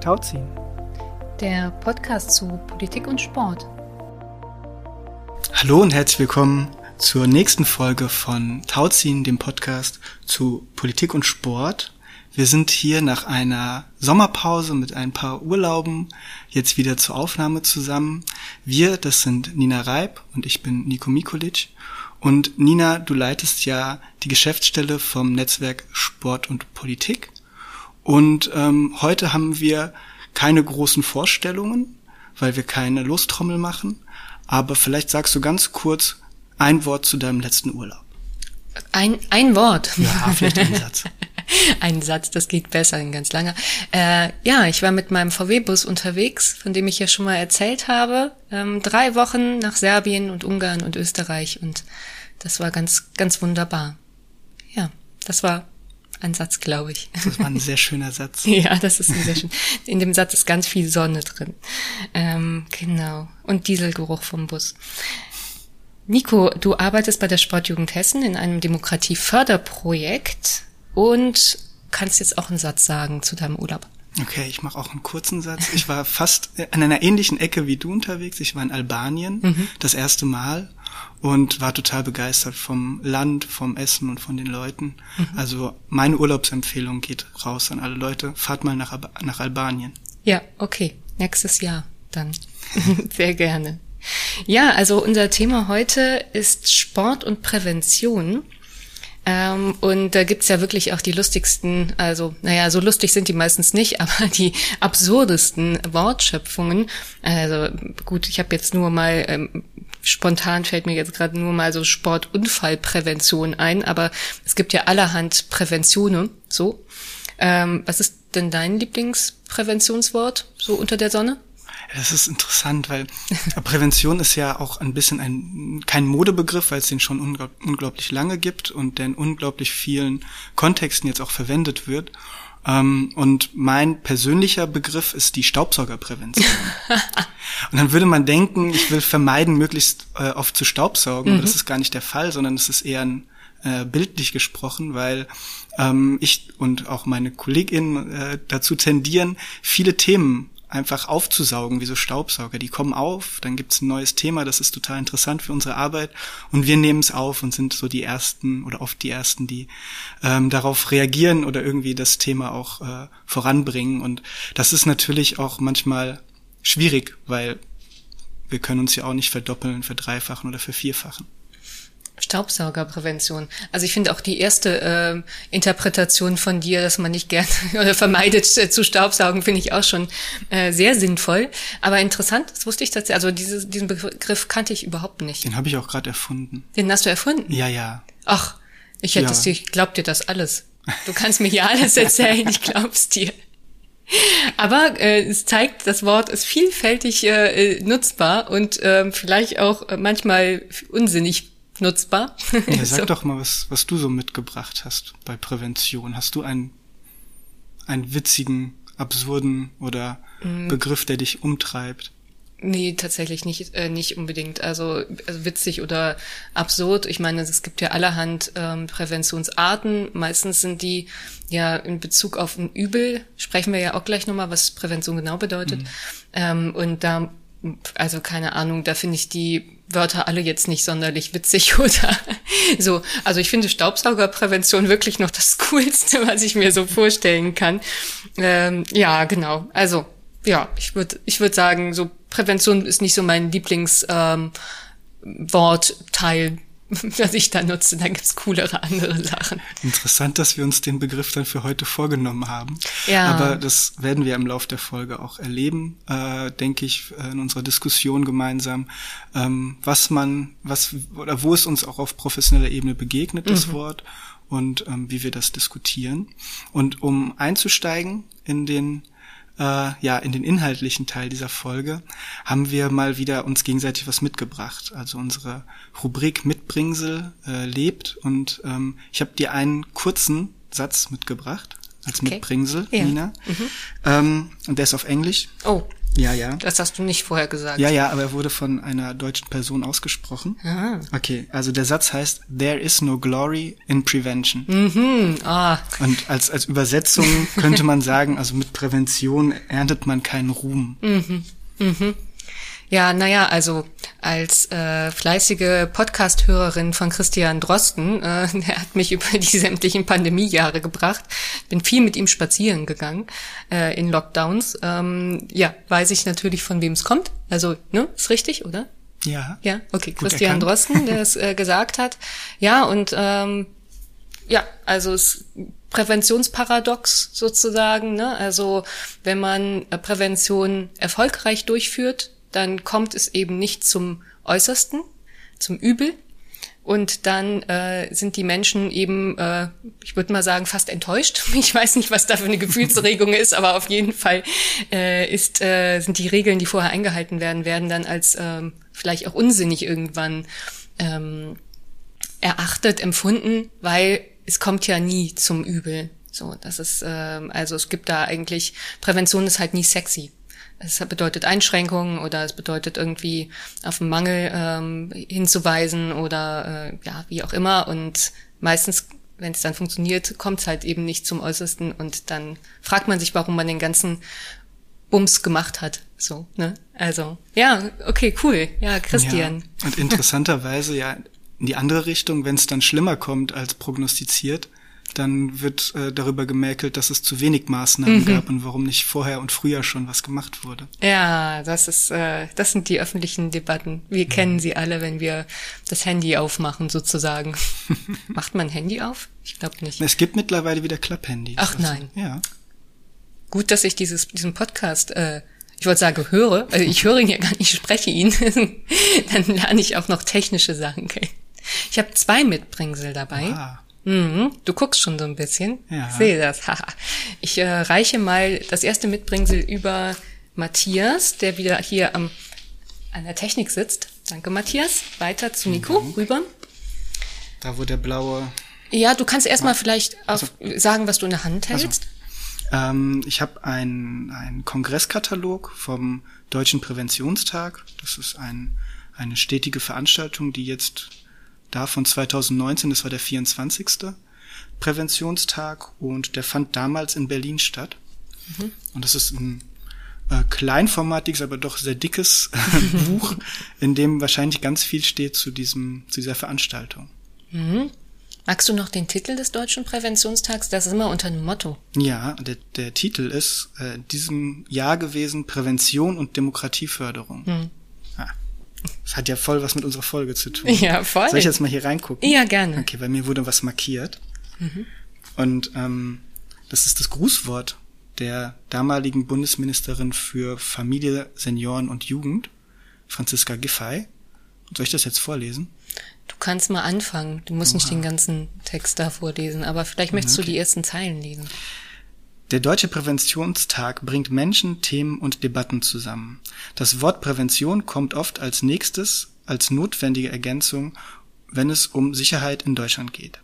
Tauziehen. Der Podcast zu Politik und Sport. Hallo und herzlich willkommen zur nächsten Folge von Tauziehen, dem Podcast zu Politik und Sport. Wir sind hier nach einer Sommerpause mit ein paar Urlauben jetzt wieder zur Aufnahme zusammen. Wir, das sind Nina Reib und ich bin Nico Mikulic. Und Nina, du leitest ja die Geschäftsstelle vom Netzwerk Sport und Politik. Und ähm, heute haben wir keine großen Vorstellungen, weil wir keine Lostrommel machen. Aber vielleicht sagst du ganz kurz ein Wort zu deinem letzten Urlaub. Ein, ein Wort. Ja, vielleicht ein Satz. ein Satz, das geht besser, ein ganz langer. Äh, ja, ich war mit meinem VW-Bus unterwegs, von dem ich ja schon mal erzählt habe. Ähm, drei Wochen nach Serbien und Ungarn und Österreich und das war ganz, ganz wunderbar. Ja, das war ein Satz, glaube ich. Das war ein sehr schöner Satz. ja, das ist ein sehr schön. In dem Satz ist ganz viel Sonne drin. Ähm, genau. Und Dieselgeruch vom Bus. Nico, du arbeitest bei der Sportjugend Hessen in einem Demokratieförderprojekt und kannst jetzt auch einen Satz sagen zu deinem Urlaub. Okay, ich mache auch einen kurzen Satz. Ich war fast an einer ähnlichen Ecke wie du unterwegs. Ich war in Albanien mhm. das erste Mal und war total begeistert vom Land, vom Essen und von den Leuten. Mhm. Also meine Urlaubsempfehlung geht raus an alle Leute. Fahrt mal nach, nach Albanien. Ja, okay. Nächstes Jahr dann. Sehr gerne. Ja, also unser Thema heute ist Sport und Prävention. Ähm, und da gibt's ja wirklich auch die lustigsten, also naja, so lustig sind die meistens nicht, aber die absurdesten Wortschöpfungen. Also gut, ich habe jetzt nur mal ähm, spontan fällt mir jetzt gerade nur mal so Sportunfallprävention ein, aber es gibt ja allerhand Präventionen, so. Ähm, was ist denn dein Lieblingspräventionswort so unter der Sonne? Das ist interessant, weil Prävention ist ja auch ein bisschen ein kein Modebegriff, weil es den schon unglaublich lange gibt und der in unglaublich vielen Kontexten jetzt auch verwendet wird. Ähm, und mein persönlicher Begriff ist die Staubsaugerprävention. und dann würde man denken, ich will vermeiden, möglichst äh, oft zu staubsaugen, mhm. aber das ist gar nicht der Fall, sondern es ist eher ein, äh, bildlich gesprochen, weil ähm, ich und auch meine KollegInnen äh, dazu tendieren, viele Themen einfach aufzusaugen wie so Staubsauger. Die kommen auf, dann gibt's ein neues Thema, das ist total interessant für unsere Arbeit und wir nehmen es auf und sind so die Ersten oder oft die Ersten, die ähm, darauf reagieren oder irgendwie das Thema auch äh, voranbringen. Und das ist natürlich auch manchmal schwierig, weil wir können uns ja auch nicht verdoppeln, verdreifachen oder vervierfachen. Staubsaugerprävention. Also ich finde auch die erste äh, Interpretation von dir, dass man nicht gerne oder vermeidet äh, zu Staubsaugen, finde ich auch schon äh, sehr sinnvoll. Aber interessant, das wusste ich tatsächlich. Also diese, diesen Begriff kannte ich überhaupt nicht. Den habe ich auch gerade erfunden. Den hast du erfunden? Ja, ja. Ach, ich hätte ja. es dir, ich glaub dir das alles. Du kannst mir hier alles erzählen, ich glaub's dir. Aber äh, es zeigt, das Wort ist vielfältig äh, nutzbar und äh, vielleicht auch manchmal unsinnig nutzbar. Ja, sag so. doch mal, was, was du so mitgebracht hast bei Prävention. Hast du einen, einen witzigen, absurden oder mm. Begriff, der dich umtreibt? Nee, tatsächlich nicht, äh, nicht unbedingt. Also, also witzig oder absurd. Ich meine, es gibt ja allerhand ähm, Präventionsarten. Meistens sind die ja in Bezug auf ein Übel, sprechen wir ja auch gleich nochmal, was Prävention genau bedeutet. Mhm. Ähm, und da also keine Ahnung, da finde ich die Wörter alle jetzt nicht sonderlich witzig oder so. Also ich finde Staubsaugerprävention wirklich noch das Coolste, was ich mir so vorstellen kann. Ähm, ja, genau. Also ja, ich würde ich würde sagen, so Prävention ist nicht so mein Lieblingswortteil. Ähm, was ich da nutze. Da gibt's coolere andere Sachen. Interessant, dass wir uns den Begriff dann für heute vorgenommen haben. Ja. Aber das werden wir im Laufe der Folge auch erleben, äh, denke ich, in unserer Diskussion gemeinsam, ähm, was man, was oder wo es uns auch auf professioneller Ebene begegnet, das mhm. Wort und ähm, wie wir das diskutieren. Und um einzusteigen in den äh, ja in den inhaltlichen Teil dieser Folge haben wir mal wieder uns gegenseitig was mitgebracht. Also unsere Rubrik Mitbringsel äh, lebt und ähm, ich habe dir einen kurzen Satz mitgebracht als okay. Mitbringsel, ja. Nina. Mhm. Ähm, und der ist auf Englisch. Oh, Ja, ja. Das hast du nicht vorher gesagt. Ja, ja, aber er wurde von einer deutschen Person ausgesprochen. Ah. Okay, also der Satz heißt, There is no glory in prevention. Mhm. Ah. Und als, als Übersetzung könnte man sagen, also mit Prävention erntet man keinen Ruhm. Mhm. Mhm. Ja, naja, also als äh, fleißige Podcast-Hörerin von Christian Drosten, äh, der hat mich über die sämtlichen Pandemiejahre gebracht, bin viel mit ihm spazieren gegangen äh, in Lockdowns. Ähm, ja, weiß ich natürlich, von wem es kommt. Also, ne, ist richtig, oder? Ja. Ja, okay, Gut Christian erkannt. Drosten, der es äh, gesagt hat. Ja, und ähm, ja, also es Präventionsparadox sozusagen. Ne? Also wenn man äh, Prävention erfolgreich durchführt, dann kommt es eben nicht zum Äußersten, zum Übel. Und dann äh, sind die Menschen eben, äh, ich würde mal sagen, fast enttäuscht. Ich weiß nicht, was da für eine Gefühlsregung ist, aber auf jeden Fall äh, ist, äh, sind die Regeln, die vorher eingehalten werden, werden dann als ähm, vielleicht auch unsinnig irgendwann ähm, erachtet, empfunden, weil es kommt ja nie zum Übel. So, das ist ähm, also es gibt da eigentlich Prävention ist halt nie sexy. Es bedeutet Einschränkungen oder es bedeutet irgendwie auf einen Mangel ähm, hinzuweisen oder äh, ja wie auch immer und meistens wenn es dann funktioniert, kommt es halt eben nicht zum Äußersten und dann fragt man sich, warum man den ganzen Bums gemacht hat. So, ne? Also, ja, okay, cool. Ja, Christian. Ja. Und interessanterweise ja in die andere Richtung, wenn es dann schlimmer kommt als prognostiziert, dann wird äh, darüber gemäkelt, dass es zu wenig Maßnahmen Mhm. gab und warum nicht vorher und früher schon was gemacht wurde. Ja, das ist, äh, das sind die öffentlichen Debatten. Wir kennen sie alle, wenn wir das Handy aufmachen, sozusagen. Macht man Handy auf? Ich glaube nicht. Es gibt mittlerweile wieder Klapphandys. Ach, Also, nein. Ja. Gut, dass ich dieses, diesen Podcast, äh, ich wollte sagen, höre. Also ich höre ihn ja gar nicht, ich spreche ihn. Dann lerne ich auch noch technische Sachen kennen. Ich habe zwei Mitbringsel dabei. Ah. Mhm, du guckst schon so ein bisschen. Ja. Ich sehe das. ich äh, reiche mal das erste Mitbringsel über Matthias, der wieder hier am, an der Technik sitzt. Danke, Matthias. Weiter zu Nico, Mhm. rüber. Da wo der blaue. Ja, du kannst erstmal vielleicht auf, sagen, was du in der Hand Also, hältst. ähm, ich habe einen, einen Kongresskatalog vom Deutschen Präventionstag. Das ist ein, eine stetige Veranstaltung, die jetzt da von 2019, das war der 24. Präventionstag und der fand damals in Berlin statt. Und das ist ein äh, kleinformatiges, aber doch sehr dickes Buch, in dem wahrscheinlich ganz viel steht zu diesem, zu dieser Veranstaltung. Magst du noch den Titel des Deutschen Präventionstags? Das ist immer unter einem Motto. Ja, der, der Titel ist äh, diesem Jahr gewesen Prävention und Demokratieförderung. Ja. Das hat ja voll was mit unserer Folge zu tun. Ja, voll. Soll ich jetzt mal hier reingucken? Ja, gerne. Okay, bei mir wurde was markiert. Und ähm, das ist das Grußwort der damaligen Bundesministerin für Familie, Senioren und Jugend, Franziska Giffey. Soll ich das jetzt vorlesen? Du kannst mal anfangen. Du musst nicht den ganzen Text da vorlesen, aber vielleicht möchtest du die ersten Zeilen lesen. Der Deutsche Präventionstag bringt Menschen, Themen und Debatten zusammen. Das Wort Prävention kommt oft als nächstes, als notwendige Ergänzung, wenn es um Sicherheit in Deutschland geht.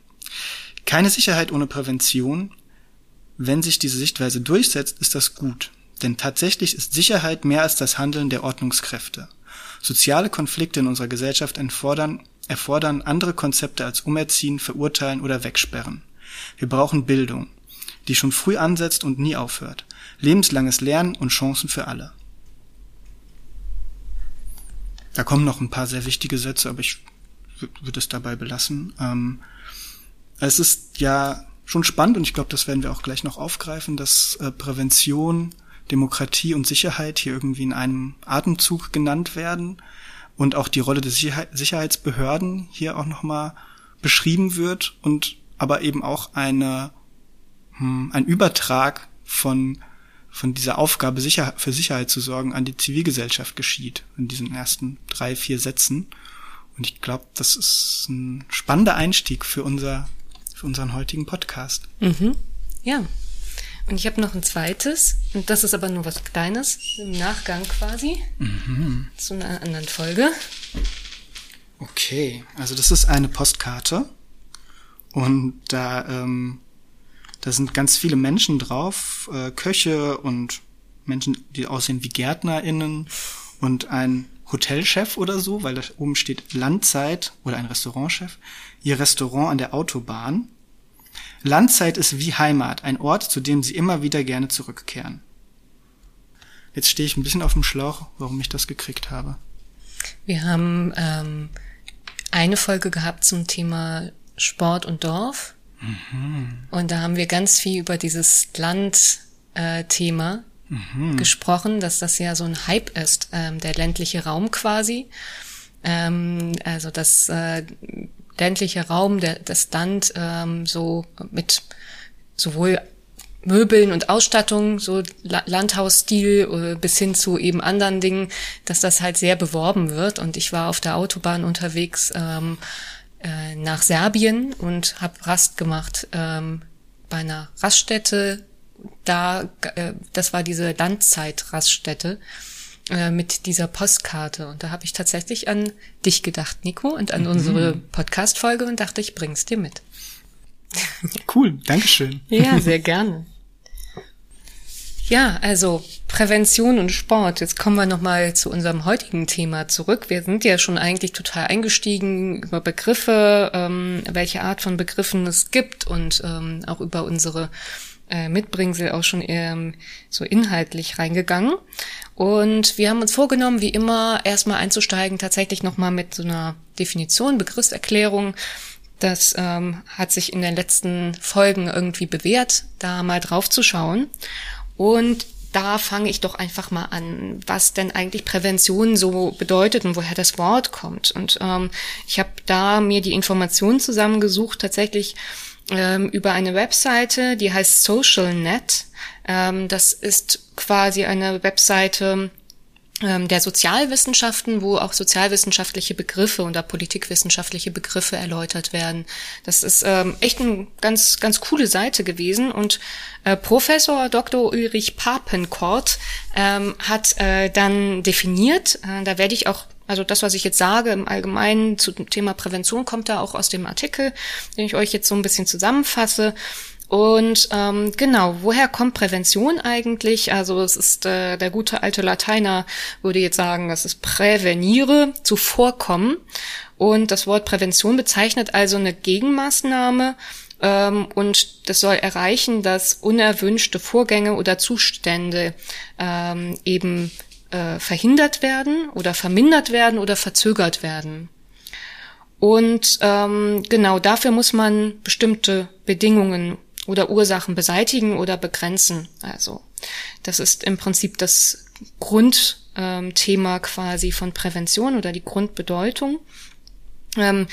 Keine Sicherheit ohne Prävention. Wenn sich diese Sichtweise durchsetzt, ist das gut. Denn tatsächlich ist Sicherheit mehr als das Handeln der Ordnungskräfte. Soziale Konflikte in unserer Gesellschaft erfordern, erfordern andere Konzepte als Umerziehen, Verurteilen oder Wegsperren. Wir brauchen Bildung, die schon früh ansetzt und nie aufhört. Lebenslanges Lernen und Chancen für alle. Da kommen noch ein paar sehr wichtige Sätze, aber ich würde es dabei belassen. Ähm, es ist ja schon spannend und ich glaube, das werden wir auch gleich noch aufgreifen, dass äh, Prävention, Demokratie und Sicherheit hier irgendwie in einem Atemzug genannt werden und auch die Rolle der Sicherheit, Sicherheitsbehörden hier auch nochmal beschrieben wird und aber eben auch eine, ein Übertrag von, von dieser Aufgabe, Sicher für Sicherheit zu sorgen, an die Zivilgesellschaft geschieht in diesen ersten drei, vier Sätzen. Und ich glaube, das ist ein spannender Einstieg für unser, für unseren heutigen Podcast. Mhm. Ja. Und ich habe noch ein zweites, und das ist aber nur was Kleines, im Nachgang quasi, zu einer anderen Folge. Okay, also das ist eine Postkarte und da, ähm, da sind ganz viele Menschen drauf, äh, Köche und Menschen, die aussehen wie GärtnerInnen und ein Hotelchef oder so, weil da oben steht Landzeit oder ein Restaurantchef, ihr Restaurant an der Autobahn. Landzeit ist wie Heimat, ein Ort, zu dem sie immer wieder gerne zurückkehren. Jetzt stehe ich ein bisschen auf dem Schlauch, warum ich das gekriegt habe. Wir haben ähm, eine Folge gehabt zum Thema Sport und Dorf. Und da haben wir ganz viel über dieses Land-Thema äh, mhm. gesprochen, dass das ja so ein Hype ist, ähm, der ländliche Raum quasi. Ähm, also das äh, ländliche Raum, der, das Land ähm, so mit sowohl Möbeln und Ausstattung, so Landhausstil äh, bis hin zu eben anderen Dingen, dass das halt sehr beworben wird. Und ich war auf der Autobahn unterwegs ähm, äh, nach Serbien und habe Rast gemacht ähm, bei einer Raststätte. Da, äh, das war diese Landzeit-Raststätte äh, mit dieser Postkarte. Und da habe ich tatsächlich an dich gedacht, Nico, und an mhm. unsere Podcast-Folge und dachte, ich bring's dir mit. Cool, Dankeschön. Ja, sehr gerne. Ja, also Prävention und Sport. Jetzt kommen wir nochmal zu unserem heutigen Thema zurück. Wir sind ja schon eigentlich total eingestiegen über Begriffe, ähm, welche Art von Begriffen es gibt und ähm, auch über unsere äh, Mitbringsel auch schon ähm, so inhaltlich reingegangen. Und wir haben uns vorgenommen, wie immer, erstmal einzusteigen, tatsächlich nochmal mit so einer Definition, Begriffserklärung. Das ähm, hat sich in den letzten Folgen irgendwie bewährt, da mal drauf zu schauen. Und da fange ich doch einfach mal an, was denn eigentlich Prävention so bedeutet und woher das Wort kommt. Und ähm, ich habe da mir die Informationen zusammengesucht, tatsächlich ähm, über eine Webseite, die heißt SocialNet. Ähm, das ist quasi eine Webseite, der Sozialwissenschaften, wo auch sozialwissenschaftliche Begriffe oder politikwissenschaftliche Begriffe erläutert werden. Das ist ähm, echt eine ganz, ganz coole Seite gewesen und äh, Professor Dr. Ulrich Papenkort ähm, hat äh, dann definiert, äh, da werde ich auch also das, was ich jetzt sage im Allgemeinen zum Thema Prävention, kommt da auch aus dem Artikel, den ich euch jetzt so ein bisschen zusammenfasse. Und ähm, genau, woher kommt Prävention eigentlich? Also es ist äh, der gute alte Lateiner würde jetzt sagen, das ist präveniere, zuvorkommen. Und das Wort Prävention bezeichnet also eine Gegenmaßnahme ähm, und das soll erreichen, dass unerwünschte Vorgänge oder Zustände ähm, eben äh, verhindert werden oder vermindert werden oder verzögert werden. Und ähm, genau dafür muss man bestimmte Bedingungen oder Ursachen beseitigen oder begrenzen. Also das ist im Prinzip das Grundthema ähm, quasi von Prävention oder die Grundbedeutung. Ähm,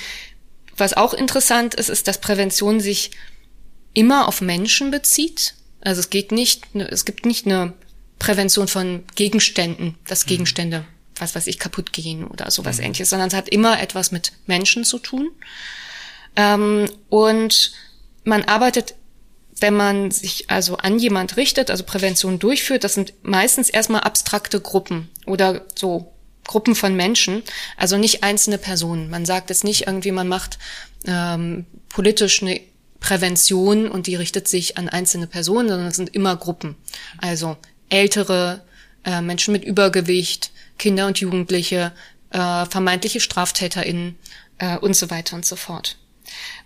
was auch interessant ist, ist, dass Prävention sich immer auf Menschen bezieht. Also es geht nicht, es gibt nicht eine Prävention von Gegenständen, dass mhm. Gegenstände, was weiß ich, kaputt gehen oder sowas mhm. ähnliches, sondern es hat immer etwas mit Menschen zu tun. Ähm, und man arbeitet wenn man sich also an jemand richtet, also Prävention durchführt, das sind meistens erstmal abstrakte Gruppen oder so Gruppen von Menschen, also nicht einzelne Personen. Man sagt jetzt nicht irgendwie, man macht ähm, politisch eine Prävention und die richtet sich an einzelne Personen, sondern es sind immer Gruppen. Also ältere, äh, Menschen mit Übergewicht, Kinder und Jugendliche, äh, vermeintliche StraftäterInnen äh, und so weiter und so fort.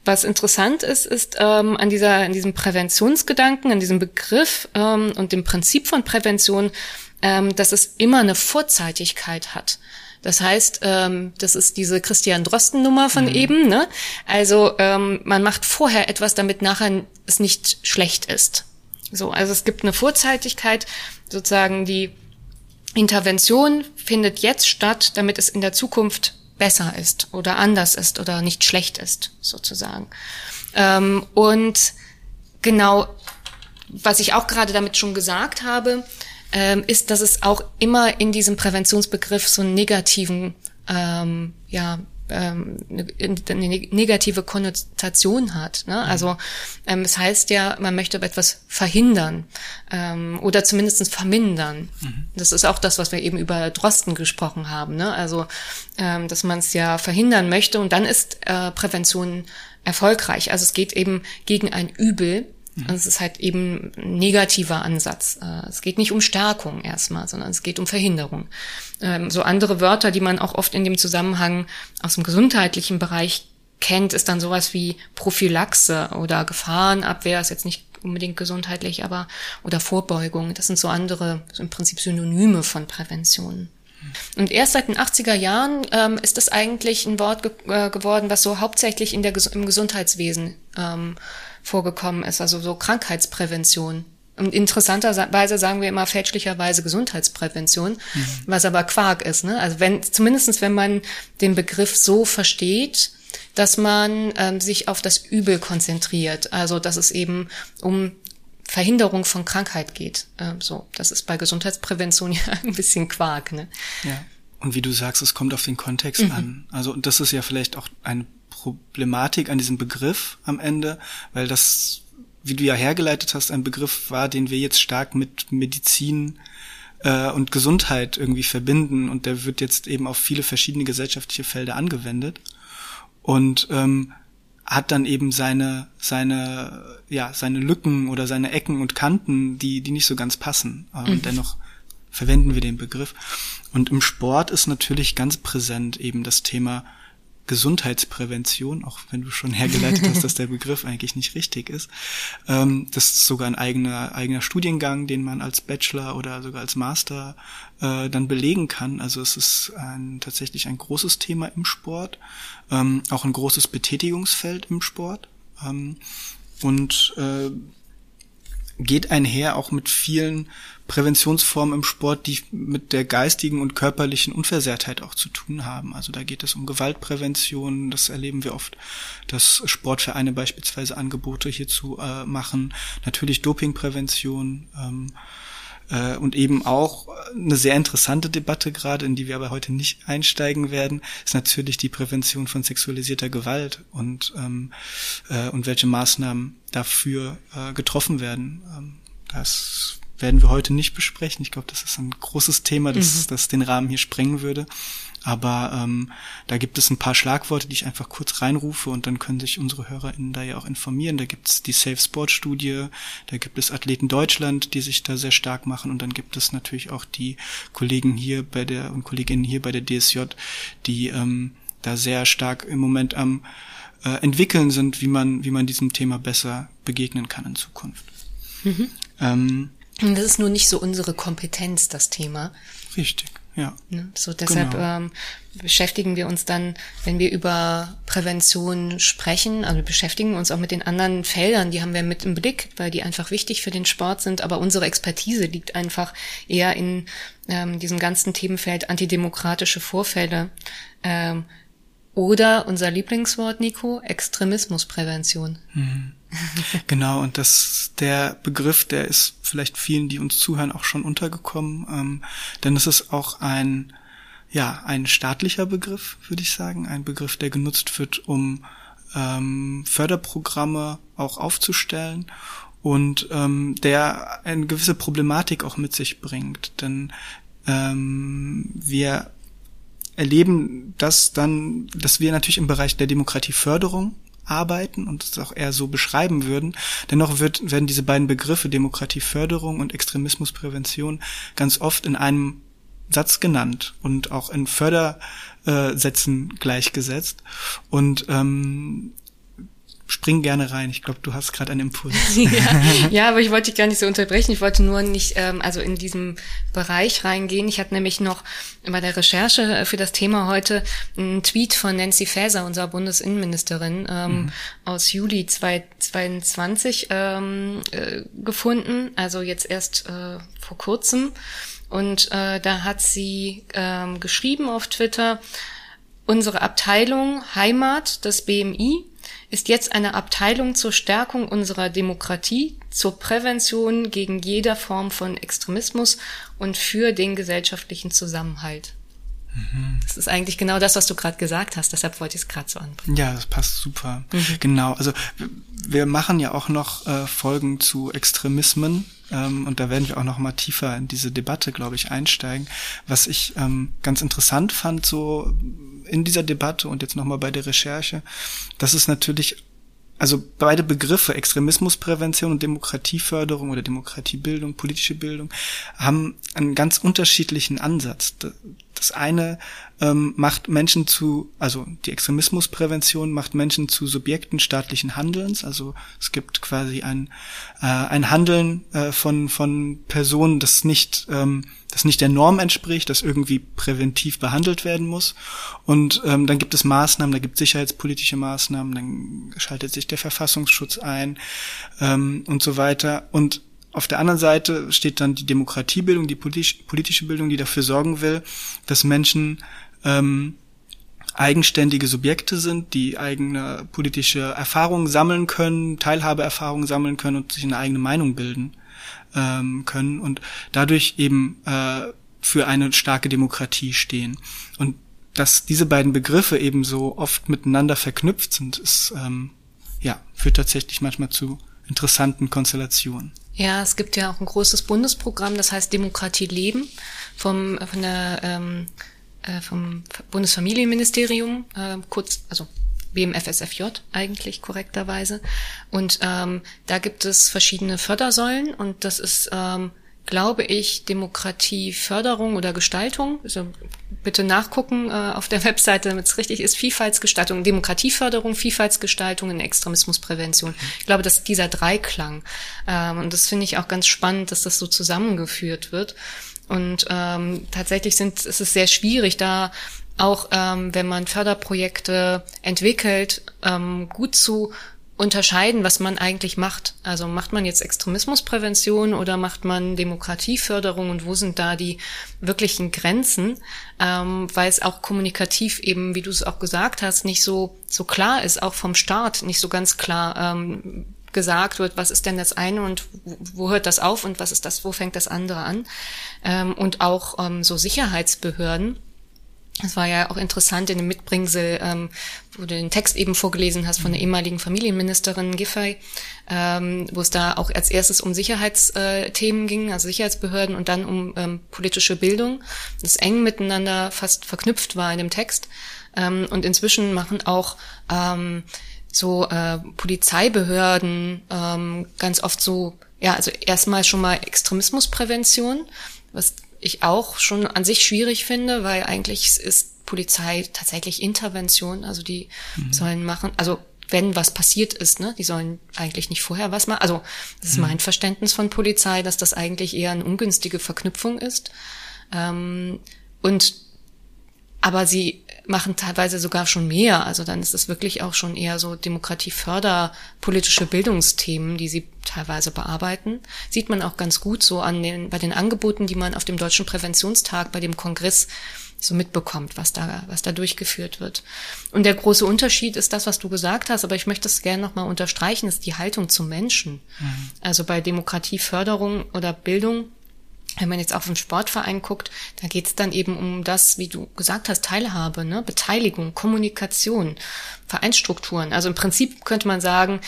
Was interessant ist, ist ähm, an dieser, an diesem Präventionsgedanken, an diesem Begriff ähm, und dem Prinzip von Prävention, ähm, dass es immer eine Vorzeitigkeit hat. Das heißt, ähm, das ist diese Christian Drosten-Nummer von mhm. eben. Ne? Also ähm, man macht vorher etwas, damit nachher es nicht schlecht ist. So, also es gibt eine Vorzeitigkeit, sozusagen die Intervention findet jetzt statt, damit es in der Zukunft besser ist oder anders ist oder nicht schlecht ist, sozusagen. Ähm, und genau, was ich auch gerade damit schon gesagt habe, ähm, ist, dass es auch immer in diesem Präventionsbegriff so einen negativen, ähm, ja, ähm, eine, eine negative Konnotation hat. Ne? Mhm. Also ähm, es heißt ja, man möchte etwas verhindern ähm, oder zumindest vermindern. Mhm. Das ist auch das, was wir eben über Drosten gesprochen haben. Ne? Also ähm, dass man es ja verhindern möchte und dann ist äh, Prävention erfolgreich. Also es geht eben gegen ein Übel, Mhm. Also es ist halt eben ein negativer Ansatz. Äh, es geht nicht um Stärkung erstmal, sondern es geht um Verhinderung. Ähm, so andere Wörter, die man auch oft in dem Zusammenhang aus dem gesundheitlichen Bereich kennt, ist dann sowas wie Prophylaxe oder Gefahrenabwehr, ist jetzt nicht unbedingt gesundheitlich, aber oder Vorbeugung. Das sind so andere, so im Prinzip Synonyme von Prävention. Und erst seit den 80er Jahren ähm, ist das eigentlich ein Wort ge äh, geworden, was so hauptsächlich in der, im Gesundheitswesen ähm, vorgekommen ist, also so Krankheitsprävention. Und interessanterweise sagen wir immer fälschlicherweise Gesundheitsprävention, mhm. was aber Quark ist. Ne? Also wenn, zumindestens wenn man den Begriff so versteht, dass man ähm, sich auf das Übel konzentriert. Also dass es eben um Verhinderung von Krankheit geht. Ähm, so, das ist bei Gesundheitsprävention ja ein bisschen Quark. Ne? Ja. Und wie du sagst, es kommt auf den Kontext mhm. an. Also und das ist ja vielleicht auch eine Problematik an diesem Begriff am Ende, weil das, wie du ja hergeleitet hast, ein Begriff war, den wir jetzt stark mit Medizin äh, und Gesundheit irgendwie verbinden. Und der wird jetzt eben auf viele verschiedene gesellschaftliche Felder angewendet. Und ähm, hat dann eben seine seine ja seine Lücken oder seine Ecken und Kanten, die die nicht so ganz passen. Äh, mhm. und dennoch verwenden wir den Begriff. Und im Sport ist natürlich ganz präsent eben das Thema Gesundheitsprävention, auch wenn du schon hergeleitet hast, dass der Begriff eigentlich nicht richtig ist. Ähm, das ist sogar ein eigener, eigener Studiengang, den man als Bachelor oder sogar als Master äh, dann belegen kann. Also es ist ein, tatsächlich ein großes Thema im Sport, ähm, auch ein großes Betätigungsfeld im Sport. Ähm, und äh, geht einher auch mit vielen Präventionsformen im Sport, die mit der geistigen und körperlichen Unversehrtheit auch zu tun haben. Also da geht es um Gewaltprävention, das erleben wir oft, dass Sportvereine beispielsweise Angebote hierzu äh, machen. Natürlich Dopingprävention. Ähm, äh, und eben auch eine sehr interessante Debatte gerade, in die wir aber heute nicht einsteigen werden, ist natürlich die Prävention von sexualisierter Gewalt und, ähm, äh, und welche Maßnahmen dafür äh, getroffen werden. Ähm, das werden wir heute nicht besprechen. Ich glaube, das ist ein großes Thema, das, mhm. das den Rahmen hier sprengen würde. Aber ähm, da gibt es ein paar Schlagworte, die ich einfach kurz reinrufe und dann können sich unsere HörerInnen da ja auch informieren. Da gibt es die Safe Sport Studie, da gibt es Athleten Deutschland, die sich da sehr stark machen und dann gibt es natürlich auch die Kollegen hier bei der und Kolleginnen hier bei der DSJ, die ähm, da sehr stark im Moment am äh, entwickeln sind, wie man, wie man diesem Thema besser begegnen kann in Zukunft. Mhm. Ähm, das ist nur nicht so unsere Kompetenz, das Thema. Richtig. Ja. Ne? So deshalb genau. ähm, beschäftigen wir uns dann, wenn wir über Prävention sprechen, also beschäftigen uns auch mit den anderen Feldern, die haben wir mit im Blick, weil die einfach wichtig für den Sport sind, aber unsere Expertise liegt einfach eher in ähm, diesem ganzen Themenfeld antidemokratische Vorfälle. Ähm, oder unser Lieblingswort, Nico, Extremismusprävention. Mhm. genau, und das, der Begriff, der ist vielleicht vielen, die uns zuhören, auch schon untergekommen, ähm, denn es ist auch ein, ja, ein staatlicher Begriff, würde ich sagen, ein Begriff, der genutzt wird, um ähm, Förderprogramme auch aufzustellen und ähm, der eine gewisse Problematik auch mit sich bringt, denn ähm, wir erleben das dann, dass wir natürlich im Bereich der Demokratieförderung arbeiten und es auch eher so beschreiben würden. Dennoch wird, werden diese beiden Begriffe Demokratieförderung und Extremismusprävention ganz oft in einem Satz genannt und auch in Fördersätzen gleichgesetzt. Und ähm, spring gerne rein. Ich glaube, du hast gerade einen Impuls. ja, ja, aber ich wollte dich gar nicht so unterbrechen. Ich wollte nur nicht ähm, also in diesem Bereich reingehen. Ich hatte nämlich noch bei der Recherche für das Thema heute einen Tweet von Nancy Faeser, unserer Bundesinnenministerin, ähm, mhm. aus Juli 2022 ähm, äh, gefunden. Also jetzt erst äh, vor kurzem. Und äh, da hat sie ähm, geschrieben auf Twitter, unsere Abteilung Heimat des BMI ist jetzt eine Abteilung zur Stärkung unserer Demokratie, zur Prävention gegen jeder Form von Extremismus und für den gesellschaftlichen Zusammenhalt. Mhm. Das ist eigentlich genau das, was du gerade gesagt hast. Deshalb wollte ich es gerade so anbringen. Ja, das passt super. Mhm. Genau. Also wir machen ja auch noch äh, Folgen zu Extremismen ähm, und da werden wir auch noch mal tiefer in diese Debatte, glaube ich, einsteigen. Was ich ähm, ganz interessant fand, so in dieser Debatte und jetzt nochmal bei der Recherche, dass es natürlich also beide Begriffe, Extremismusprävention und Demokratieförderung oder Demokratiebildung, politische Bildung, haben einen ganz unterschiedlichen Ansatz. Das eine ähm, macht Menschen zu, also die Extremismusprävention macht Menschen zu Subjekten staatlichen Handelns. Also es gibt quasi ein, äh, ein Handeln äh, von, von Personen, das nicht, ähm, das nicht der Norm entspricht, das irgendwie präventiv behandelt werden muss. Und ähm, dann gibt es Maßnahmen, da gibt es sicherheitspolitische Maßnahmen, dann schaltet sich der Verfassungsschutz ein ähm, und so weiter. Und auf der anderen Seite steht dann die Demokratiebildung, die politisch, politische Bildung, die dafür sorgen will, dass Menschen ähm, eigenständige Subjekte sind, die eigene politische Erfahrungen sammeln können, Teilhabeerfahrungen sammeln können und sich eine eigene Meinung bilden ähm, können und dadurch eben äh, für eine starke Demokratie stehen. Und dass diese beiden Begriffe eben so oft miteinander verknüpft sind, ist ähm, ja führt tatsächlich manchmal zu interessanten Konstellationen. Ja, es gibt ja auch ein großes Bundesprogramm, das heißt Demokratie leben vom von der ähm, äh, vom Bundesfamilienministerium, äh, kurz also BMFSFJ eigentlich korrekterweise. Und ähm, da gibt es verschiedene Fördersäulen und das ist ähm, glaube ich, Demokratieförderung oder Gestaltung. Also bitte nachgucken äh, auf der Webseite, damit es richtig ist. Vielfaltsgestaltung, Demokratieförderung, Vielfaltsgestaltung und Extremismusprävention. Ich glaube, dass dieser Dreiklang. Ähm, und das finde ich auch ganz spannend, dass das so zusammengeführt wird. Und ähm, tatsächlich sind, ist es sehr schwierig, da auch ähm, wenn man Förderprojekte entwickelt, ähm, gut zu unterscheiden, was man eigentlich macht. Also macht man jetzt Extremismusprävention oder macht man Demokratieförderung und wo sind da die wirklichen Grenzen, ähm, weil es auch kommunikativ eben, wie du es auch gesagt hast, nicht so so klar ist, auch vom Staat nicht so ganz klar ähm, gesagt wird, was ist denn das eine und wo hört das auf und was ist das, wo fängt das andere an? Ähm, und auch ähm, so Sicherheitsbehörden es war ja auch interessant in dem Mitbringsel, ähm, wo du den Text eben vorgelesen hast von der mhm. ehemaligen Familienministerin Giffey, ähm, wo es da auch als erstes um Sicherheitsthemen ging, also Sicherheitsbehörden und dann um ähm, politische Bildung, das eng miteinander fast verknüpft war in dem Text. Ähm, und inzwischen machen auch ähm, so äh, Polizeibehörden ähm, ganz oft so, ja, also erstmal schon mal Extremismusprävention, was ich auch schon an sich schwierig finde, weil eigentlich ist Polizei tatsächlich Intervention, also die mhm. sollen machen, also wenn was passiert ist, ne, die sollen eigentlich nicht vorher was machen. Also das ist mhm. mein Verständnis von Polizei, dass das eigentlich eher eine ungünstige Verknüpfung ist. Ähm, und aber sie machen teilweise sogar schon mehr. Also dann ist es wirklich auch schon eher so Demokratieförder, politische Bildungsthemen, die sie teilweise bearbeiten. Sieht man auch ganz gut so an den, bei den Angeboten, die man auf dem Deutschen Präventionstag, bei dem Kongress so mitbekommt, was da, was da durchgeführt wird. Und der große Unterschied ist das, was du gesagt hast, aber ich möchte es gerne nochmal unterstreichen, ist die Haltung zum Menschen. Mhm. Also bei Demokratieförderung oder Bildung wenn man jetzt auf einen Sportverein guckt, da geht es dann eben um das, wie du gesagt hast, Teilhabe, ne? Beteiligung, Kommunikation, Vereinsstrukturen. Also im Prinzip könnte man sagen,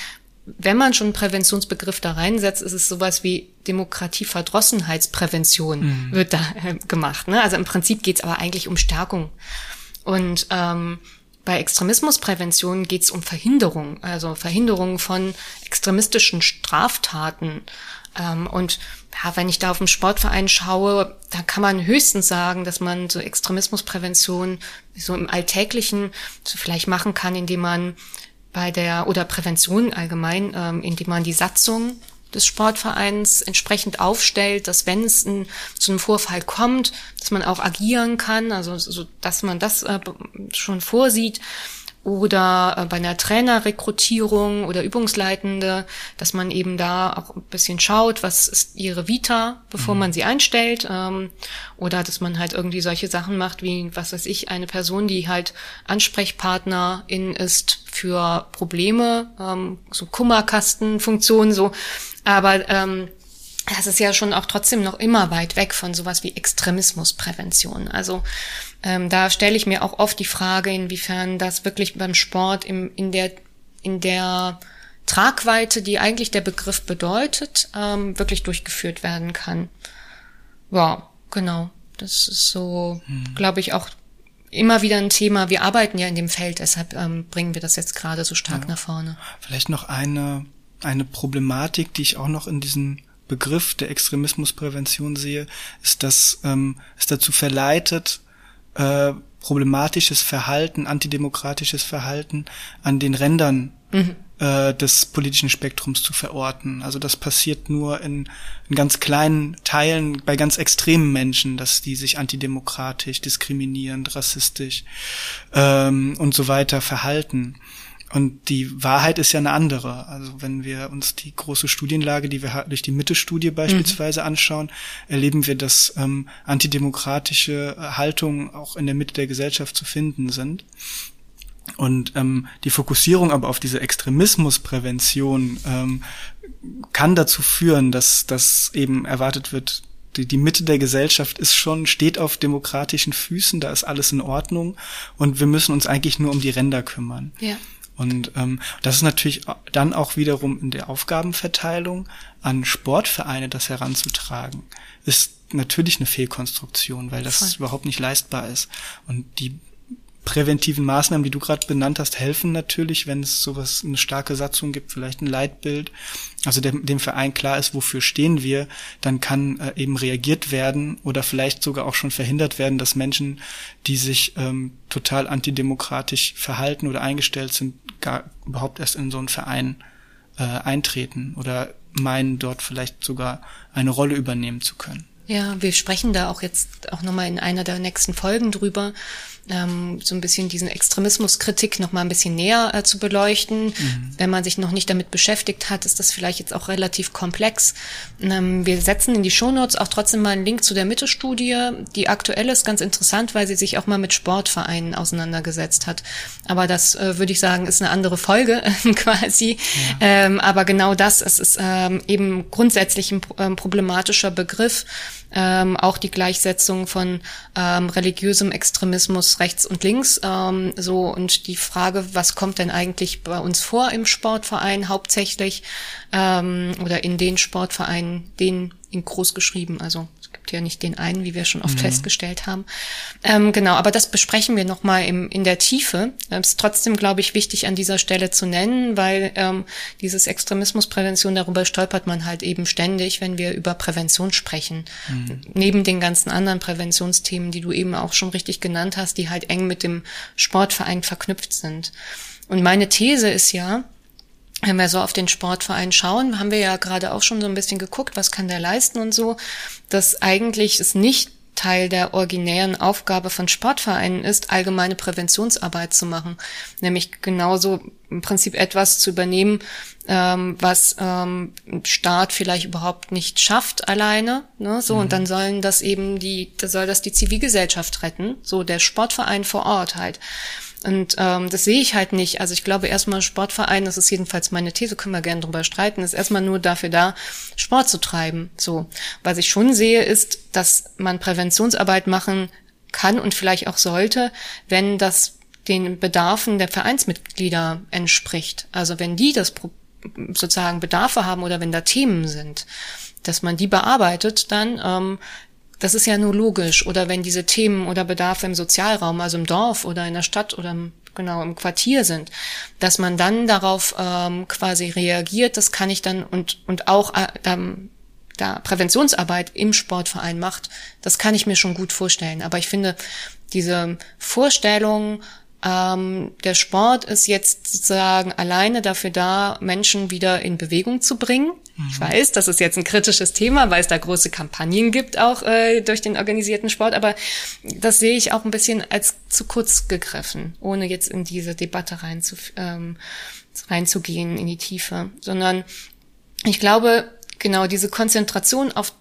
wenn man schon einen Präventionsbegriff da reinsetzt, ist es sowas wie Demokratieverdrossenheitsprävention mhm. wird da äh, gemacht. Ne? Also im Prinzip geht es aber eigentlich um Stärkung. Und ähm, bei Extremismusprävention geht es um Verhinderung, also Verhinderung von extremistischen Straftaten. Ähm, und ja, wenn ich da auf den Sportverein schaue, da kann man höchstens sagen, dass man so Extremismusprävention so im Alltäglichen so vielleicht machen kann, indem man bei der oder Prävention allgemein, ähm, indem man die Satzung des Sportvereins entsprechend aufstellt, dass wenn es ein, zu einem Vorfall kommt, dass man auch agieren kann, also so, dass man das äh, schon vorsieht oder äh, bei einer Trainerrekrutierung oder Übungsleitende, dass man eben da auch ein bisschen schaut, was ist ihre Vita, bevor mhm. man sie einstellt, ähm, oder dass man halt irgendwie solche Sachen macht, wie, was weiß ich, eine Person, die halt Ansprechpartnerin ist für Probleme, ähm, so Kummerkastenfunktionen, so, aber ähm, das ist ja schon auch trotzdem noch immer weit weg von sowas wie Extremismusprävention. Also ähm, da stelle ich mir auch oft die Frage, inwiefern das wirklich beim Sport im, in der in der Tragweite, die eigentlich der Begriff bedeutet, ähm, wirklich durchgeführt werden kann. Ja, genau. Das ist so, hm. glaube ich, auch immer wieder ein Thema. Wir arbeiten ja in dem Feld, deshalb ähm, bringen wir das jetzt gerade so stark ja. nach vorne. Vielleicht noch eine, eine Problematik, die ich auch noch in diesem Begriff der Extremismusprävention sehe, ist, dass ähm, es dazu verleitet, äh, problematisches Verhalten, antidemokratisches Verhalten an den Rändern mhm. äh, des politischen Spektrums zu verorten. Also das passiert nur in, in ganz kleinen Teilen bei ganz extremen Menschen, dass die sich antidemokratisch, diskriminierend, rassistisch ähm, und so weiter verhalten. Und die Wahrheit ist ja eine andere. Also wenn wir uns die große Studienlage, die wir durch die Mitte-Studie beispielsweise mhm. anschauen, erleben wir, dass ähm, antidemokratische Haltungen auch in der Mitte der Gesellschaft zu finden sind. Und ähm, die Fokussierung aber auf diese Extremismusprävention ähm, kann dazu führen, dass, dass eben erwartet wird, die, die Mitte der Gesellschaft ist schon, steht auf demokratischen Füßen, da ist alles in Ordnung und wir müssen uns eigentlich nur um die Ränder kümmern. Ja. Und ähm, das ist natürlich dann auch wiederum in der Aufgabenverteilung an Sportvereine das heranzutragen, ist natürlich eine Fehlkonstruktion, weil das Voll. überhaupt nicht leistbar ist. Und die präventiven Maßnahmen, die du gerade benannt hast, helfen natürlich, wenn es sowas, eine starke Satzung gibt, vielleicht ein Leitbild, also dem, dem Verein klar ist, wofür stehen wir, dann kann äh, eben reagiert werden oder vielleicht sogar auch schon verhindert werden, dass Menschen, die sich ähm, total antidemokratisch verhalten oder eingestellt sind, gar überhaupt erst in so einen Verein äh, eintreten oder meinen, dort vielleicht sogar eine Rolle übernehmen zu können. Ja, wir sprechen da auch jetzt auch nochmal in einer der nächsten Folgen drüber, ähm, so ein bisschen diesen Extremismuskritik noch mal ein bisschen näher äh, zu beleuchten. Mhm. Wenn man sich noch nicht damit beschäftigt hat, ist das vielleicht jetzt auch relativ komplex. Ähm, wir setzen in die Shownotes auch trotzdem mal einen Link zu der Mitte-Studie. Die aktuelle ist ganz interessant, weil sie sich auch mal mit Sportvereinen auseinandergesetzt hat. Aber das äh, würde ich sagen, ist eine andere Folge quasi. Ja. Ähm, aber genau das, es ist ähm, eben grundsätzlich ein ähm, problematischer Begriff ähm, auch die Gleichsetzung von ähm, religiösem Extremismus rechts und links. Ähm, so und die Frage, was kommt denn eigentlich bei uns vor im Sportverein hauptsächlich ähm, oder in den Sportvereinen, den in groß geschrieben, also gibt ja nicht den einen, wie wir schon oft mhm. festgestellt haben. Ähm, genau, aber das besprechen wir nochmal in der Tiefe. Es ist trotzdem, glaube ich, wichtig an dieser Stelle zu nennen, weil ähm, dieses Extremismusprävention, darüber stolpert man halt eben ständig, wenn wir über Prävention sprechen. Mhm. Neben den ganzen anderen Präventionsthemen, die du eben auch schon richtig genannt hast, die halt eng mit dem Sportverein verknüpft sind. Und meine These ist ja, wenn wir so auf den Sportverein schauen, haben wir ja gerade auch schon so ein bisschen geguckt, was kann der leisten und so, dass eigentlich es nicht Teil der originären Aufgabe von Sportvereinen ist, allgemeine Präventionsarbeit zu machen. Nämlich genauso im Prinzip etwas zu übernehmen, ähm, was ähm, Staat vielleicht überhaupt nicht schafft alleine. Ne? So, mhm. und dann sollen das eben die, da soll das die Zivilgesellschaft retten, so der Sportverein vor Ort halt. Und ähm, das sehe ich halt nicht. Also ich glaube erstmal Sportverein, das ist jedenfalls meine These, können wir gerne drüber streiten, ist erstmal nur dafür da, Sport zu treiben. So. Was ich schon sehe, ist, dass man Präventionsarbeit machen kann und vielleicht auch sollte, wenn das den Bedarfen der Vereinsmitglieder entspricht. Also wenn die das sozusagen Bedarfe haben oder wenn da Themen sind, dass man die bearbeitet, dann ähm, das ist ja nur logisch. Oder wenn diese Themen oder Bedarfe im Sozialraum, also im Dorf oder in der Stadt oder im, genau im Quartier sind, dass man dann darauf ähm, quasi reagiert, das kann ich dann und und auch äh, ähm, da Präventionsarbeit im Sportverein macht, das kann ich mir schon gut vorstellen. Aber ich finde diese Vorstellung ähm, der Sport ist jetzt sozusagen alleine dafür da, Menschen wieder in Bewegung zu bringen. Mhm. Ich weiß, das ist jetzt ein kritisches Thema, weil es da große Kampagnen gibt, auch äh, durch den organisierten Sport, aber das sehe ich auch ein bisschen als zu kurz gegriffen, ohne jetzt in diese Debatte rein zu, ähm, reinzugehen, in die Tiefe, sondern ich glaube, genau diese Konzentration auf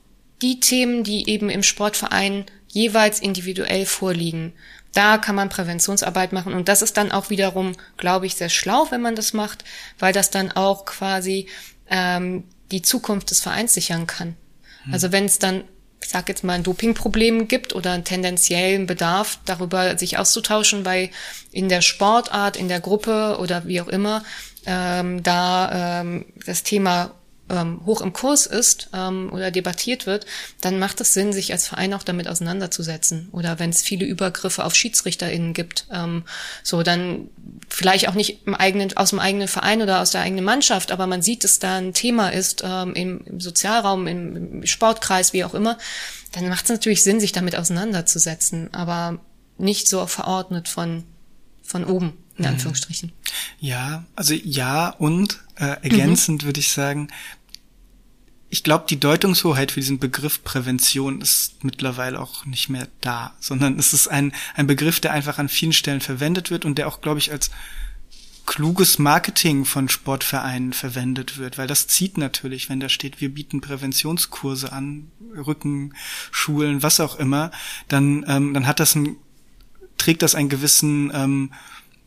die Themen, die eben im Sportverein jeweils individuell vorliegen da kann man Präventionsarbeit machen und das ist dann auch wiederum, glaube ich, sehr schlau, wenn man das macht, weil das dann auch quasi ähm, die Zukunft des Vereins sichern kann. Hm. Also wenn es dann, ich sag jetzt mal, ein Dopingproblem gibt oder einen tendenziellen Bedarf, darüber sich auszutauschen, weil in der Sportart, in der Gruppe oder wie auch immer, ähm, da ähm, das Thema ähm, hoch im Kurs ist ähm, oder debattiert wird, dann macht es Sinn, sich als Verein auch damit auseinanderzusetzen. Oder wenn es viele Übergriffe auf SchiedsrichterInnen gibt, ähm, so dann vielleicht auch nicht im eigenen, aus dem eigenen Verein oder aus der eigenen Mannschaft, aber man sieht, dass da ein Thema ist ähm, im, im Sozialraum, im, im Sportkreis, wie auch immer, dann macht es natürlich Sinn, sich damit auseinanderzusetzen, aber nicht so verordnet von, von oben, in mhm. Anführungsstrichen. Ja, also ja und äh, ergänzend mhm. würde ich sagen, ich glaube, die Deutungshoheit für diesen Begriff Prävention ist mittlerweile auch nicht mehr da, sondern es ist ein, ein Begriff, der einfach an vielen Stellen verwendet wird und der auch, glaube ich, als kluges Marketing von Sportvereinen verwendet wird, weil das zieht natürlich, wenn da steht, wir bieten Präventionskurse an, Rückenschulen, was auch immer, dann, ähm, dann hat das ein, trägt das einen gewissen ähm,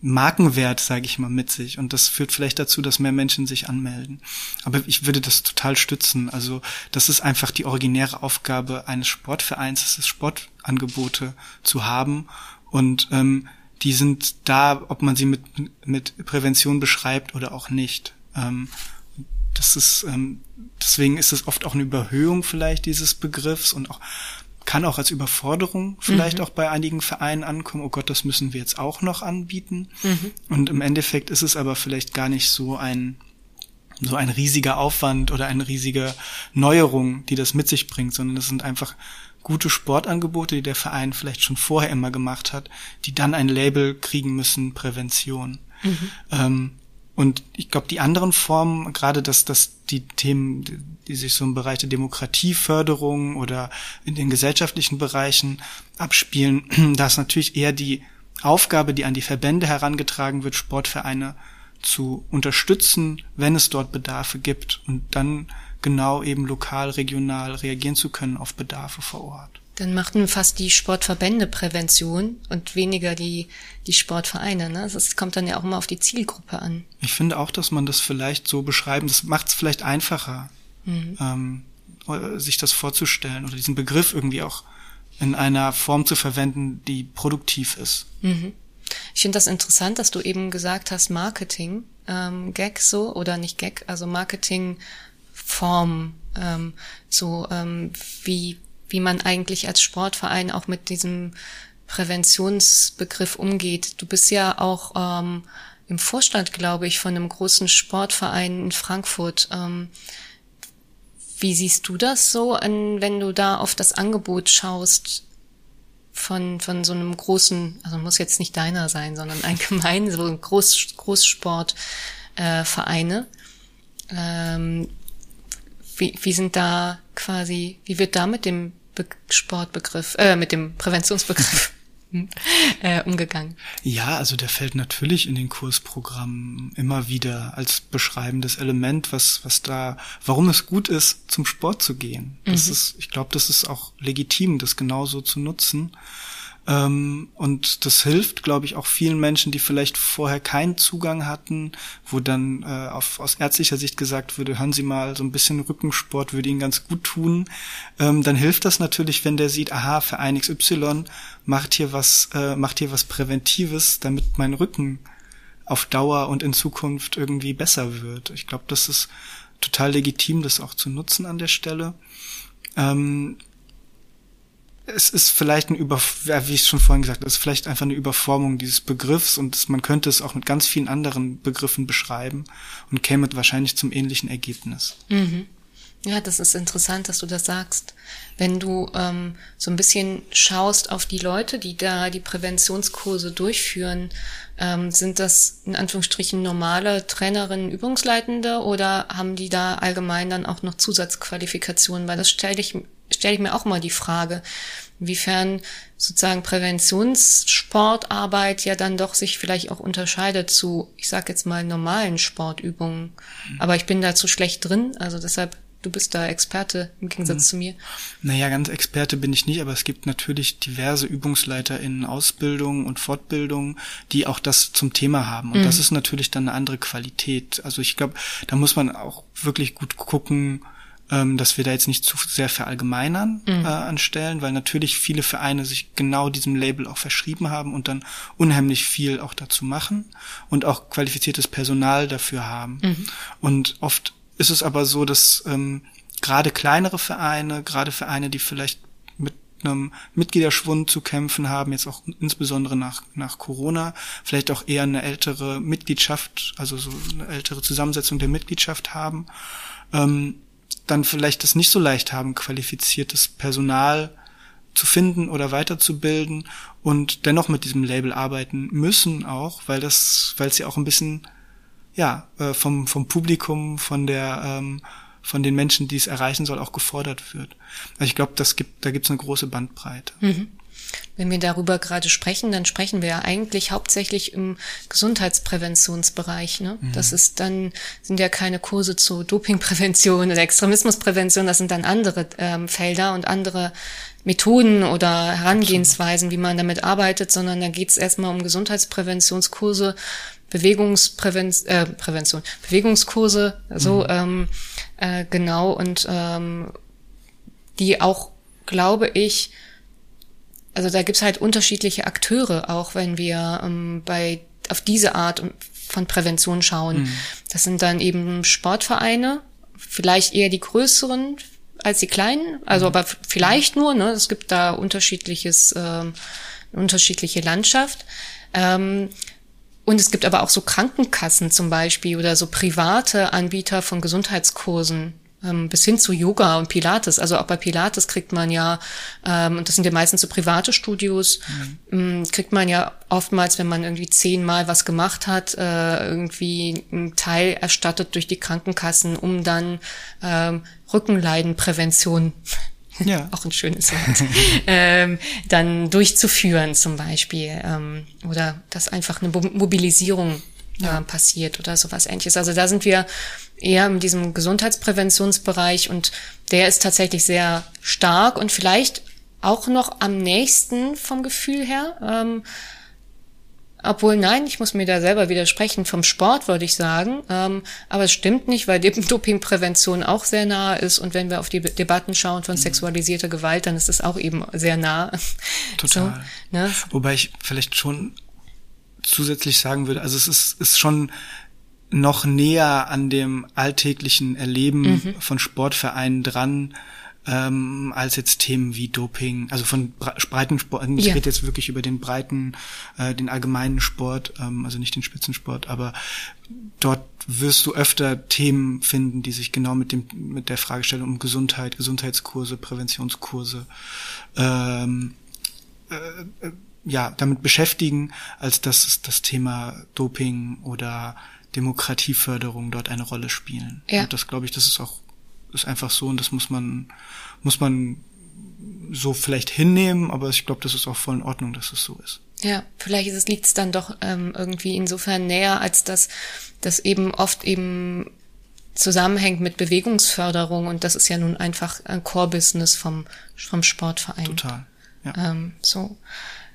Markenwert, sage ich mal, mit sich. Und das führt vielleicht dazu, dass mehr Menschen sich anmelden. Aber ich würde das total stützen. Also das ist einfach die originäre Aufgabe eines Sportvereins, es ist Sportangebote zu haben. Und ähm, die sind da, ob man sie mit, mit Prävention beschreibt oder auch nicht. Ähm, das ist, ähm, deswegen ist es oft auch eine Überhöhung vielleicht dieses Begriffs und auch kann auch als Überforderung vielleicht mhm. auch bei einigen Vereinen ankommen. Oh Gott, das müssen wir jetzt auch noch anbieten. Mhm. Und im Endeffekt ist es aber vielleicht gar nicht so ein so ein riesiger Aufwand oder eine riesige Neuerung, die das mit sich bringt, sondern es sind einfach gute Sportangebote, die der Verein vielleicht schon vorher immer gemacht hat, die dann ein Label kriegen müssen, Prävention. Mhm. Ähm, und ich glaube, die anderen Formen, gerade dass, dass die Themen, die sich so im Bereich der Demokratieförderung oder in den gesellschaftlichen Bereichen abspielen, da ist natürlich eher die Aufgabe, die an die Verbände herangetragen wird, Sportvereine zu unterstützen, wenn es dort Bedarfe gibt und dann genau eben lokal, regional reagieren zu können auf Bedarfe vor Ort. Dann machten fast die Sportverbände Prävention und weniger die, die Sportvereine. Ne? Das kommt dann ja auch immer auf die Zielgruppe an. Ich finde auch, dass man das vielleicht so beschreiben, das macht es vielleicht einfacher, mhm. ähm, sich das vorzustellen oder diesen Begriff irgendwie auch in einer Form zu verwenden, die produktiv ist. Mhm. Ich finde das interessant, dass du eben gesagt hast, Marketing, ähm, Gag so, oder nicht Gag, also Marketingform, ähm, so ähm, wie wie man eigentlich als Sportverein auch mit diesem Präventionsbegriff umgeht. Du bist ja auch ähm, im Vorstand, glaube ich, von einem großen Sportverein in Frankfurt. Ähm, wie siehst du das so, wenn du da auf das Angebot schaust von, von so einem großen, also muss jetzt nicht deiner sein, sondern allgemein so ein Groß, Großsportvereine? Äh, ähm, wie, wie sind da quasi, wie wird da mit dem Be Sportbegriff, äh, mit dem Präventionsbegriff äh, umgegangen? Ja, also der fällt natürlich in den Kursprogrammen immer wieder als beschreibendes Element, was, was da, warum es gut ist, zum Sport zu gehen. Das mhm. ist, ich glaube, das ist auch legitim, das genauso zu nutzen. Ähm, und das hilft, glaube ich, auch vielen Menschen, die vielleicht vorher keinen Zugang hatten, wo dann äh, auf, aus ärztlicher Sicht gesagt würde, hören Sie mal, so ein bisschen Rückensport würde Ihnen ganz gut tun. Ähm, dann hilft das natürlich, wenn der sieht, aha, Verein XY macht hier was, äh, macht hier was Präventives, damit mein Rücken auf Dauer und in Zukunft irgendwie besser wird. Ich glaube, das ist total legitim, das auch zu nutzen an der Stelle. Ähm, es ist vielleicht ein Über, wie ich schon vorhin gesagt habe, es ist vielleicht einfach eine Überformung dieses Begriffs und man könnte es auch mit ganz vielen anderen Begriffen beschreiben und käme wahrscheinlich zum ähnlichen Ergebnis. Mhm. Ja, das ist interessant, dass du das sagst. Wenn du ähm, so ein bisschen schaust auf die Leute, die da die Präventionskurse durchführen, ähm, sind das in Anführungsstrichen normale Trainerinnen, Übungsleitende oder haben die da allgemein dann auch noch Zusatzqualifikationen? Weil das stelle ich stelle ich mir auch mal die Frage, inwiefern sozusagen Präventionssportarbeit ja dann doch sich vielleicht auch unterscheidet zu, ich sag jetzt mal, normalen Sportübungen. Aber ich bin da zu schlecht drin, also deshalb Du bist da Experte im Gegensatz mhm. zu mir. Naja, ganz Experte bin ich nicht, aber es gibt natürlich diverse Übungsleiter in Ausbildung und Fortbildung, die auch das zum Thema haben. Und mhm. das ist natürlich dann eine andere Qualität. Also ich glaube, da muss man auch wirklich gut gucken, ähm, dass wir da jetzt nicht zu sehr verallgemeinern mhm. äh, anstellen, weil natürlich viele Vereine sich genau diesem Label auch verschrieben haben und dann unheimlich viel auch dazu machen und auch qualifiziertes Personal dafür haben. Mhm. Und oft ist es aber so, dass ähm, gerade kleinere Vereine, gerade Vereine, die vielleicht mit einem Mitgliederschwund zu kämpfen haben, jetzt auch insbesondere nach, nach Corona, vielleicht auch eher eine ältere Mitgliedschaft, also so eine ältere Zusammensetzung der Mitgliedschaft haben, ähm, dann vielleicht es nicht so leicht haben, qualifiziertes Personal zu finden oder weiterzubilden und dennoch mit diesem Label arbeiten müssen auch, weil das, weil es ja auch ein bisschen ja äh, vom vom Publikum, von der ähm, von den Menschen, die es erreichen soll, auch gefordert wird. Also ich glaube, das gibt, da gibt es eine große Bandbreite. Mhm. Wenn wir darüber gerade sprechen, dann sprechen wir ja eigentlich hauptsächlich im Gesundheitspräventionsbereich. Ne? Mhm. Das ist dann, sind ja keine Kurse zur Dopingprävention oder Extremismusprävention, das sind dann andere ähm, Felder und andere Methoden oder Herangehensweisen, wie man damit arbeitet, sondern da geht es erstmal um Gesundheitspräventionskurse, Bewegungsprävention, äh, Prävention, Bewegungskurse, so mhm. ähm, äh, genau und ähm, die auch, glaube ich, also da gibt's halt unterschiedliche Akteure, auch wenn wir ähm, bei auf diese Art von Prävention schauen. Mhm. Das sind dann eben Sportvereine, vielleicht eher die größeren als die kleinen, also mhm. aber vielleicht nur, ne? Es gibt da unterschiedliches, ähm, unterschiedliche Landschaft. Ähm, und es gibt aber auch so Krankenkassen zum Beispiel oder so private Anbieter von Gesundheitskursen ähm, bis hin zu Yoga und Pilates. Also auch bei Pilates kriegt man ja, ähm, und das sind ja meistens so private Studios, mhm. ähm, kriegt man ja oftmals, wenn man irgendwie zehnmal was gemacht hat, äh, irgendwie einen Teil erstattet durch die Krankenkassen, um dann ähm, Rückenleidenprävention ja. auch ein schönes Wort, ähm, dann durchzuführen zum Beispiel ähm, oder dass einfach eine Mobilisierung ja. äh, passiert oder sowas ähnliches. Also da sind wir eher in diesem Gesundheitspräventionsbereich und der ist tatsächlich sehr stark und vielleicht auch noch am nächsten vom Gefühl her. Ähm, obwohl, nein, ich muss mir da selber widersprechen. Vom Sport würde ich sagen. Ähm, aber es stimmt nicht, weil Dopingprävention auch sehr nah ist. Und wenn wir auf die Debatten schauen von mhm. sexualisierter Gewalt, dann ist es auch eben sehr nah. Total. So, ne? Wobei ich vielleicht schon zusätzlich sagen würde, also es ist, ist schon noch näher an dem alltäglichen Erleben mhm. von Sportvereinen dran, ähm, als jetzt Themen wie Doping, also von breiten Sport, ich ja. rede jetzt wirklich über den breiten, äh, den allgemeinen Sport, ähm, also nicht den Spitzensport, aber dort wirst du öfter Themen finden, die sich genau mit dem mit der Fragestellung um Gesundheit, Gesundheitskurse, Präventionskurse ähm, äh, äh ja damit beschäftigen, als dass das Thema Doping oder Demokratieförderung dort eine Rolle spielen. Ja. Und das glaube ich, das ist auch ist einfach so und das muss man, muss man so vielleicht hinnehmen, aber ich glaube, das ist auch voll in Ordnung, dass es so ist. Ja, vielleicht liegt es dann doch ähm, irgendwie insofern näher, als dass das eben oft eben zusammenhängt mit Bewegungsförderung und das ist ja nun einfach ein Core-Business vom, vom Sportverein. Total. Ja. Ähm, so.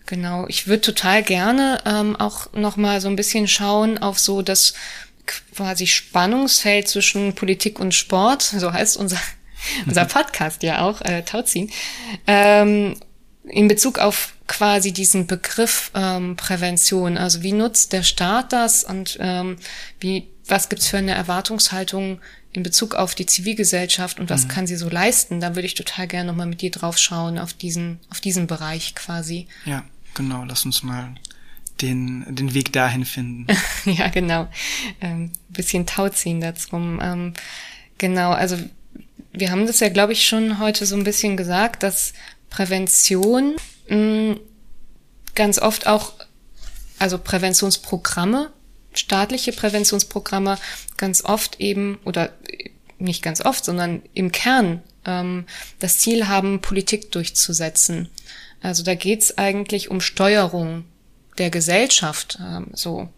Genau. Ich würde total gerne ähm, auch noch mal so ein bisschen schauen auf so das quasi Spannungsfeld zwischen Politik und Sport, so heißt unser, unser Podcast ja auch, äh, Tauziehen, ähm, in Bezug auf quasi diesen Begriff ähm, Prävention. Also wie nutzt der Staat das und ähm, wie, was gibt's für eine Erwartungshaltung in Bezug auf die Zivilgesellschaft und was mhm. kann sie so leisten? Da würde ich total gerne nochmal mit dir drauf schauen, auf diesen, auf diesen Bereich quasi. Ja, genau. Lass uns mal den, den Weg dahin finden. ja, genau. Ähm, bisschen Tauziehen dazu. Ähm, genau, also wir haben das ja, glaube ich, schon heute so ein bisschen gesagt, dass Prävention mh, mm, ganz oft auch, also Präventionsprogramme, staatliche Präventionsprogramme ganz oft eben, oder nicht ganz oft, sondern im Kern ähm, das Ziel haben, Politik durchzusetzen. Also da geht's eigentlich um Steuerung der Gesellschaft, ähm, so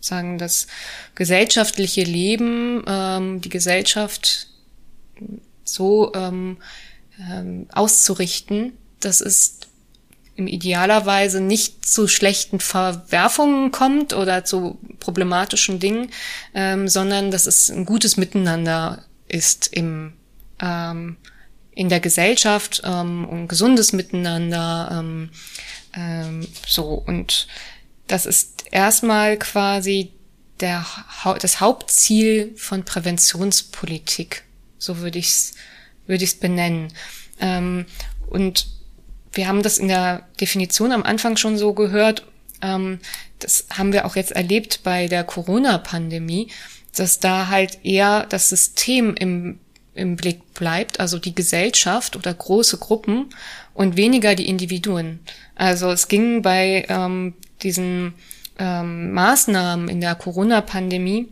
sagen das gesellschaftliche Leben, ähm, die Gesellschaft so ähm, ähm, auszurichten, dass es im idealerweise nicht zu schlechten Verwerfungen kommt oder zu problematischen Dingen, ähm, sondern dass es ein gutes Miteinander ist im ähm, in der Gesellschaft, ähm, ein gesundes Miteinander, ähm, ähm, so, und das ist erstmal quasi der, das Hauptziel von Präventionspolitik. So würde ich es würde ich's benennen. Ähm, und wir haben das in der Definition am Anfang schon so gehört. Ähm, das haben wir auch jetzt erlebt bei der Corona-Pandemie, dass da halt eher das System im, im Blick bleibt, also die Gesellschaft oder große Gruppen und weniger die Individuen. Also es ging bei ähm, diesen ähm, Maßnahmen in der Corona-Pandemie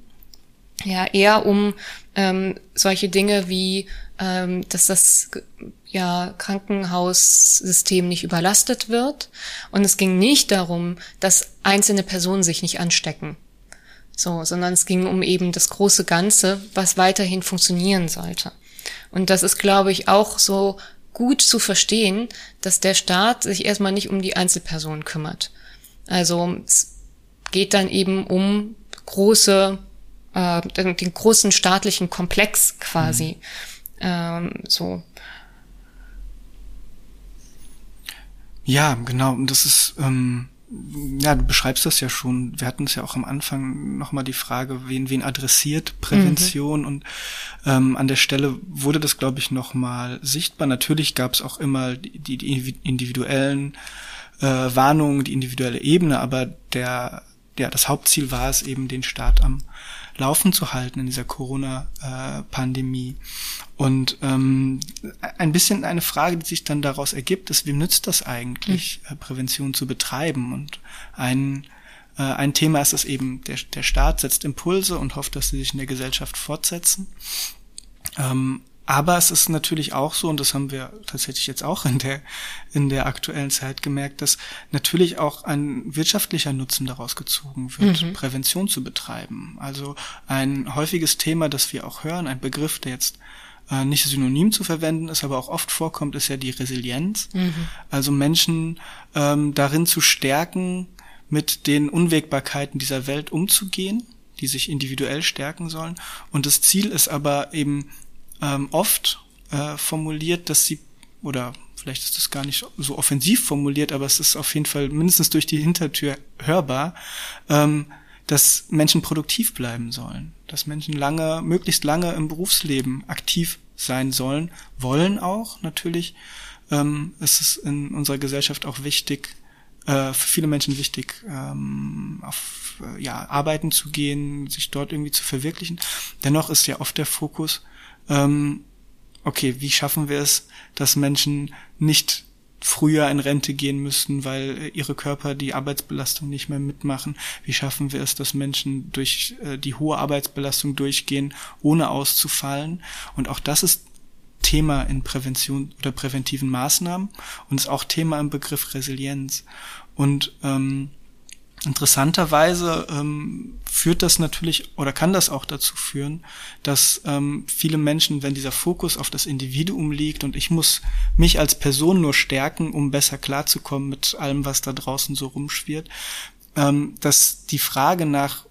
ja eher um ähm, solche Dinge wie, ähm, dass das ja Krankenhaussystem nicht überlastet wird und es ging nicht darum, dass einzelne Personen sich nicht anstecken. So, sondern es ging um eben das große Ganze, was weiterhin funktionieren sollte. Und das ist, glaube ich, auch so gut zu verstehen, dass der Staat sich erstmal nicht um die Einzelpersonen kümmert. Also es geht dann eben um große, äh, den, den großen staatlichen Komplex quasi. Mhm. Ähm, so. Ja, genau. Und das ist, ähm, ja, du beschreibst das ja schon. Wir hatten es ja auch am Anfang nochmal die Frage, wen, wen adressiert Prävention mhm. und ähm, an der Stelle wurde das, glaube ich, nochmal sichtbar. Natürlich gab es auch immer die, die individuellen äh, Warnungen, die individuelle Ebene, aber der, ja, das Hauptziel war es eben, den Staat am Laufen zu halten in dieser Corona-Pandemie. Und ähm, ein bisschen eine Frage, die sich dann daraus ergibt, ist, wem nützt das eigentlich, mhm. Prävention zu betreiben? Und ein äh, ein Thema ist es eben, der, der Staat setzt Impulse und hofft, dass sie sich in der Gesellschaft fortsetzen. Ähm, aber es ist natürlich auch so, und das haben wir tatsächlich jetzt auch in der, in der aktuellen Zeit gemerkt, dass natürlich auch ein wirtschaftlicher Nutzen daraus gezogen wird, mhm. Prävention zu betreiben. Also ein häufiges Thema, das wir auch hören, ein Begriff, der jetzt äh, nicht synonym zu verwenden ist, aber auch oft vorkommt, ist ja die Resilienz. Mhm. Also Menschen ähm, darin zu stärken, mit den Unwägbarkeiten dieser Welt umzugehen, die sich individuell stärken sollen. Und das Ziel ist aber eben ähm, oft äh, formuliert, dass sie, oder vielleicht ist das gar nicht so offensiv formuliert, aber es ist auf jeden Fall mindestens durch die Hintertür hörbar, ähm, dass Menschen produktiv bleiben sollen, dass Menschen lange, möglichst lange im Berufsleben aktiv sein sollen, wollen auch natürlich. Ähm, es ist in unserer Gesellschaft auch wichtig, äh, für viele Menschen wichtig, ähm, auf äh, ja, arbeiten zu gehen, sich dort irgendwie zu verwirklichen. Dennoch ist ja oft der Fokus ähm, okay, wie schaffen wir es, dass Menschen nicht früher in Rente gehen müssen, weil ihre Körper die Arbeitsbelastung nicht mehr mitmachen? Wie schaffen wir es, dass Menschen durch äh, die hohe Arbeitsbelastung durchgehen, ohne auszufallen? Und auch das ist Thema in Prävention oder präventiven Maßnahmen und ist auch Thema im Begriff Resilienz. Und ähm, Interessanterweise ähm, führt das natürlich oder kann das auch dazu führen, dass ähm, viele Menschen, wenn dieser Fokus auf das Individuum liegt und ich muss mich als Person nur stärken, um besser klarzukommen mit allem, was da draußen so rumschwirrt, ähm, dass die Frage nach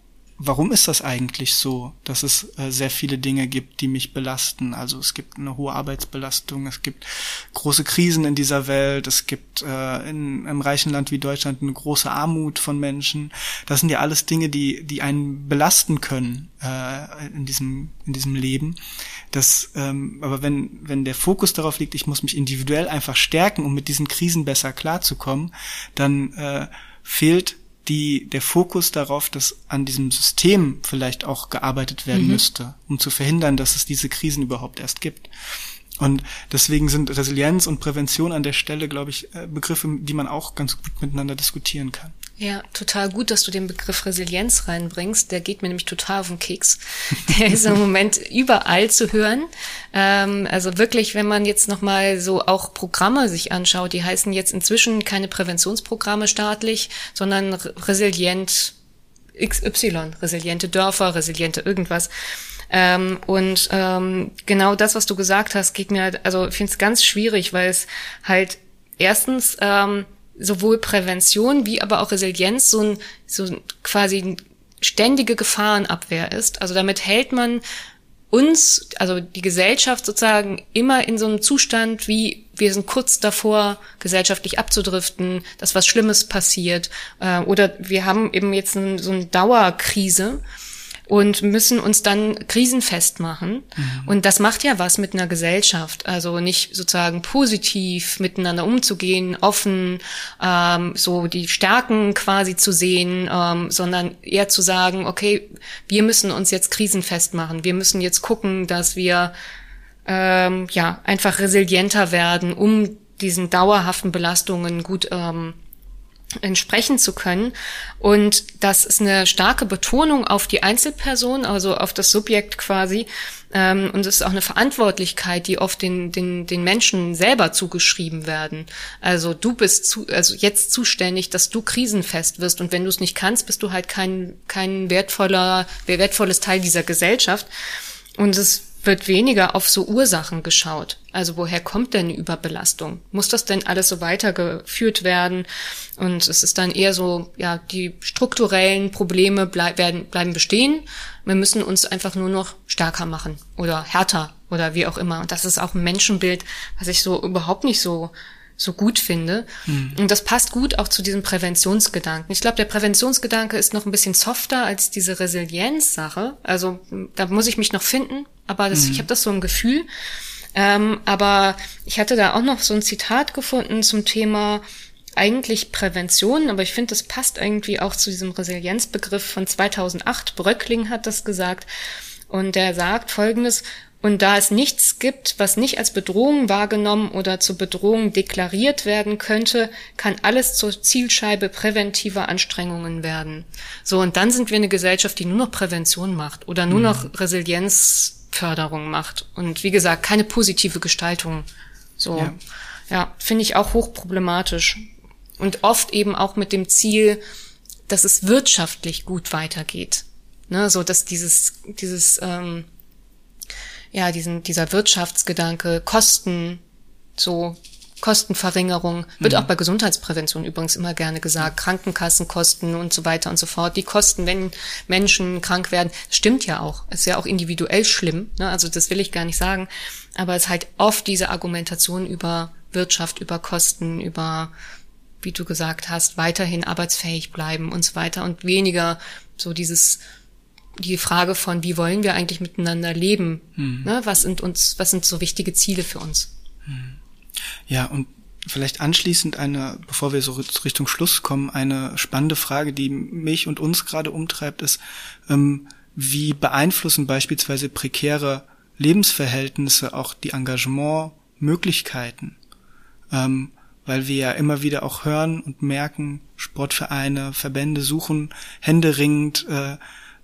warum ist das eigentlich so, dass es äh, sehr viele Dinge gibt, die mich belasten? Also es gibt eine hohe Arbeitsbelastung, es gibt große Krisen in dieser Welt, es gibt äh, in einem reichen Land wie Deutschland eine große Armut von Menschen. Das sind ja alles Dinge, die die einen belasten können äh, in diesem in diesem Leben. Das, ähm, aber wenn wenn der Fokus darauf liegt, ich muss mich individuell einfach stärken, um mit diesen Krisen besser klarzukommen, dann äh, fehlt die, der Fokus darauf, dass an diesem System vielleicht auch gearbeitet werden mhm. müsste, um zu verhindern, dass es diese Krisen überhaupt erst gibt. Und deswegen sind Resilienz und Prävention an der Stelle, glaube ich, äh, Begriffe, die man auch ganz gut miteinander diskutieren kann. Ja, total gut, dass du den Begriff Resilienz reinbringst. Der geht mir nämlich total auf den Keks. Der ist im Moment überall zu hören. Ähm, also wirklich, wenn man jetzt nochmal so auch Programme sich anschaut, die heißen jetzt inzwischen keine Präventionsprogramme staatlich, sondern resilient XY, resiliente Dörfer, resiliente irgendwas. Ähm, und ähm, genau das, was du gesagt hast, geht mir halt, also ich finde es ganz schwierig, weil es halt erstens ähm, sowohl Prävention wie aber auch Resilienz so ein, so quasi ständige Gefahrenabwehr ist. Also damit hält man uns, also die Gesellschaft sozusagen immer in so einem Zustand wie wir sind kurz davor, gesellschaftlich abzudriften, dass was Schlimmes passiert. Äh, oder wir haben eben jetzt ein, so eine Dauerkrise und müssen uns dann krisenfest machen. Mhm. Und das macht ja was mit einer Gesellschaft. Also nicht sozusagen positiv miteinander umzugehen, offen, ähm, so die Stärken quasi zu sehen, ähm, sondern eher zu sagen, okay, wir müssen uns jetzt krisenfest machen. Wir müssen jetzt gucken, dass wir ähm, ja einfach resilienter werden, um diesen dauerhaften Belastungen gut ähm, entsprechen zu können. Und das ist eine starke Betonung auf die Einzelperson, also auf das Subjekt quasi. Ähm, und es ist auch eine Verantwortlichkeit, die oft den, den, den Menschen selber zugeschrieben werden. Also du bist zu, also jetzt zuständig, dass du krisenfest wirst. Und wenn du es nicht kannst, bist du halt kein, kein wertvoller, wertvolles Teil dieser Gesellschaft. Und es wird weniger auf so Ursachen geschaut. Also woher kommt denn Überbelastung? Muss das denn alles so weitergeführt werden? Und es ist dann eher so, ja, die strukturellen Probleme bleib, werden, bleiben bestehen. Wir müssen uns einfach nur noch stärker machen oder härter oder wie auch immer. Und das ist auch ein Menschenbild, was ich so überhaupt nicht so so gut finde. Mhm. Und das passt gut auch zu diesem Präventionsgedanken. Ich glaube, der Präventionsgedanke ist noch ein bisschen softer als diese Resilienzsache. Also da muss ich mich noch finden, aber das, mhm. ich habe das so im Gefühl. Ähm, aber ich hatte da auch noch so ein Zitat gefunden zum Thema eigentlich Prävention, aber ich finde, das passt irgendwie auch zu diesem Resilienzbegriff von 2008. Bröckling hat das gesagt. Und der sagt Folgendes, und da es nichts gibt, was nicht als Bedrohung wahrgenommen oder zur Bedrohung deklariert werden könnte, kann alles zur Zielscheibe präventiver Anstrengungen werden. So, und dann sind wir eine Gesellschaft, die nur noch Prävention macht oder nur mhm. noch Resilienzförderung macht. Und wie gesagt, keine positive Gestaltung. So, ja, ja finde ich auch hochproblematisch. Und oft eben auch mit dem Ziel, dass es wirtschaftlich gut weitergeht. Ne, so dass dieses, dieses ähm, ja, diesen, dieser Wirtschaftsgedanke, Kosten, so Kostenverringerung, wird mhm. auch bei Gesundheitsprävention übrigens immer gerne gesagt, Krankenkassenkosten und so weiter und so fort. Die Kosten, wenn Menschen krank werden, stimmt ja auch. Ist ja auch individuell schlimm, ne? also das will ich gar nicht sagen. Aber es ist halt oft diese Argumentation über Wirtschaft, über Kosten, über, wie du gesagt hast, weiterhin arbeitsfähig bleiben und so weiter und weniger so dieses die Frage von, wie wollen wir eigentlich miteinander leben? Mhm. Ne? Was sind uns, was sind so wichtige Ziele für uns? Hm. Ja, und vielleicht anschließend eine, bevor wir so Richtung Schluss kommen, eine spannende Frage, die mich und uns gerade umtreibt, ist, ähm, wie beeinflussen beispielsweise prekäre Lebensverhältnisse auch die Engagementmöglichkeiten? Ähm, weil wir ja immer wieder auch hören und merken, Sportvereine, Verbände suchen händeringend äh,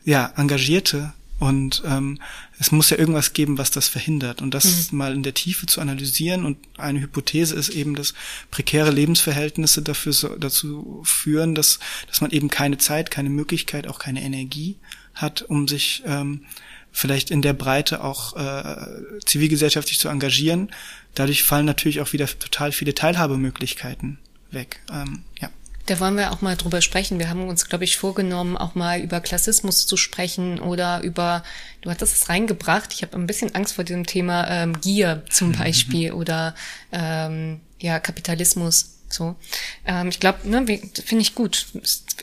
ja, Engagierte und ähm, es muss ja irgendwas geben, was das verhindert. Und das mhm. mal in der Tiefe zu analysieren und eine Hypothese ist eben, dass prekäre Lebensverhältnisse dafür so, dazu führen, dass, dass man eben keine Zeit, keine Möglichkeit, auch keine Energie hat, um sich ähm, vielleicht in der Breite auch äh, zivilgesellschaftlich zu engagieren. Dadurch fallen natürlich auch wieder total viele Teilhabemöglichkeiten weg. Ähm, ja. Da wollen wir auch mal drüber sprechen. Wir haben uns, glaube ich, vorgenommen, auch mal über Klassismus zu sprechen oder über, du hattest es reingebracht, ich habe ein bisschen Angst vor diesem Thema ähm, Gier zum. Beispiel oder ähm, ja, Kapitalismus. So, ähm, ich glaube, ne, finde ich gut.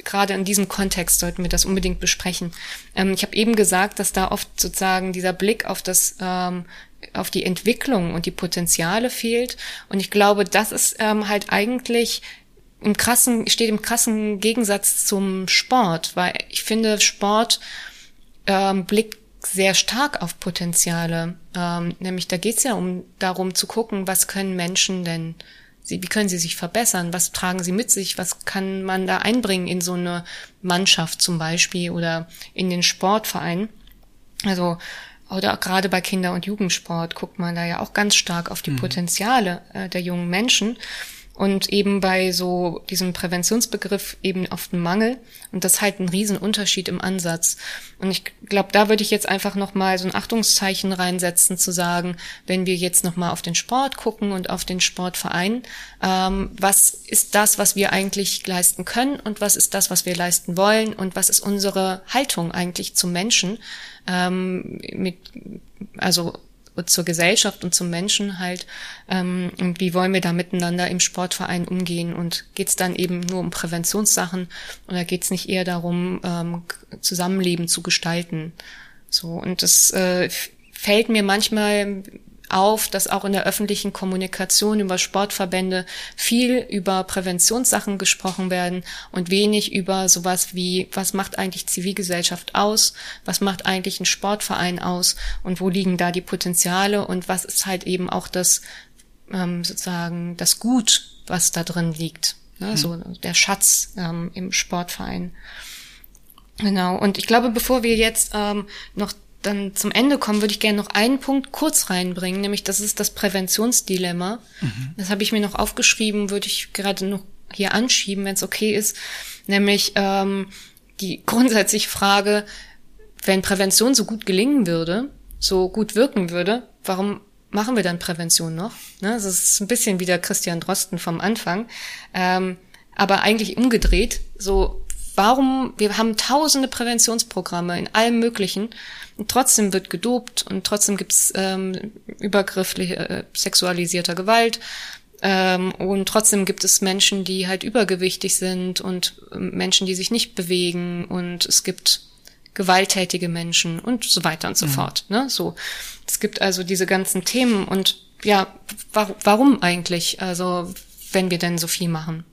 Gerade in diesem Kontext sollten wir das unbedingt besprechen. Ähm, ich habe eben gesagt, dass da oft sozusagen dieser Blick auf das ähm, auf die Entwicklung und die Potenziale fehlt. Und ich glaube, das ist ähm, halt eigentlich im krassen, steht im krassen Gegensatz zum Sport, weil ich finde, Sport ähm, blickt sehr stark auf Potenziale. Ähm, nämlich da geht's ja um darum zu gucken, was können Menschen denn, wie können sie sich verbessern, was tragen sie mit sich, was kann man da einbringen in so eine Mannschaft zum Beispiel oder in den Sportverein. Also oder gerade bei Kinder- und Jugendsport guckt man da ja auch ganz stark auf die mhm. Potenziale äh, der jungen Menschen und eben bei so diesem Präventionsbegriff eben auf den Mangel und das halt ein Riesenunterschied im Ansatz. Und ich glaube, da würde ich jetzt einfach nochmal so ein Achtungszeichen reinsetzen, zu sagen, wenn wir jetzt nochmal auf den Sport gucken und auf den Sportverein, ähm, was ist das, was wir eigentlich leisten können und was ist das, was wir leisten wollen und was ist unsere Haltung eigentlich zum Menschen ähm, mit, also zur Gesellschaft und zum Menschen halt. Ähm, und wie wollen wir da miteinander im Sportverein umgehen? Und geht es dann eben nur um Präventionssachen oder geht es nicht eher darum, ähm, Zusammenleben zu gestalten? So, und das äh, fällt mir manchmal auf, dass auch in der öffentlichen Kommunikation über Sportverbände viel über Präventionssachen gesprochen werden und wenig über sowas wie, was macht eigentlich Zivilgesellschaft aus, was macht eigentlich ein Sportverein aus und wo liegen da die Potenziale und was ist halt eben auch das ähm, sozusagen das Gut, was da drin liegt. Ne? Mhm. So der Schatz ähm, im Sportverein. Genau. Und ich glaube, bevor wir jetzt ähm, noch dann zum Ende kommen, würde ich gerne noch einen Punkt kurz reinbringen, nämlich das ist das Präventionsdilemma. Mhm. Das habe ich mir noch aufgeschrieben, würde ich gerade noch hier anschieben, wenn es okay ist, nämlich ähm, die grundsätzliche Frage, wenn Prävention so gut gelingen würde, so gut wirken würde, warum machen wir dann Prävention noch? Ne, das ist ein bisschen wie der Christian Drosten vom Anfang, ähm, aber eigentlich umgedreht. So, warum? Wir haben tausende Präventionsprogramme in allem Möglichen und trotzdem wird gedopt und trotzdem gibt's ähm, übergriffliche, äh, sexualisierter Gewalt. Ähm, und trotzdem gibt es Menschen, die halt übergewichtig sind und äh, Menschen, die sich nicht bewegen und es gibt gewalttätige Menschen und so weiter und so mhm. fort. Ne? So, es gibt also diese ganzen Themen und ja, wa warum eigentlich? Also, wenn wir denn so viel machen?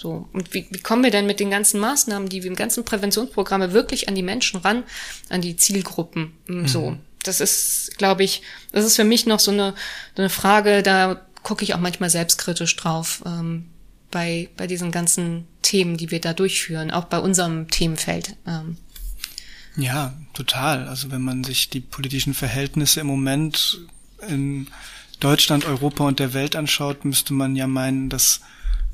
So. Und wie, wie kommen wir denn mit den ganzen Maßnahmen, die wir im ganzen Präventionsprogramme wirklich an die Menschen ran, an die Zielgruppen? Mm, so. Mhm. Das ist, glaube ich, das ist für mich noch so eine, so eine Frage, da gucke ich auch manchmal selbstkritisch drauf, ähm, bei, bei diesen ganzen Themen, die wir da durchführen, auch bei unserem Themenfeld. Ähm. Ja, total. Also wenn man sich die politischen Verhältnisse im Moment in Deutschland, Europa und der Welt anschaut, müsste man ja meinen, dass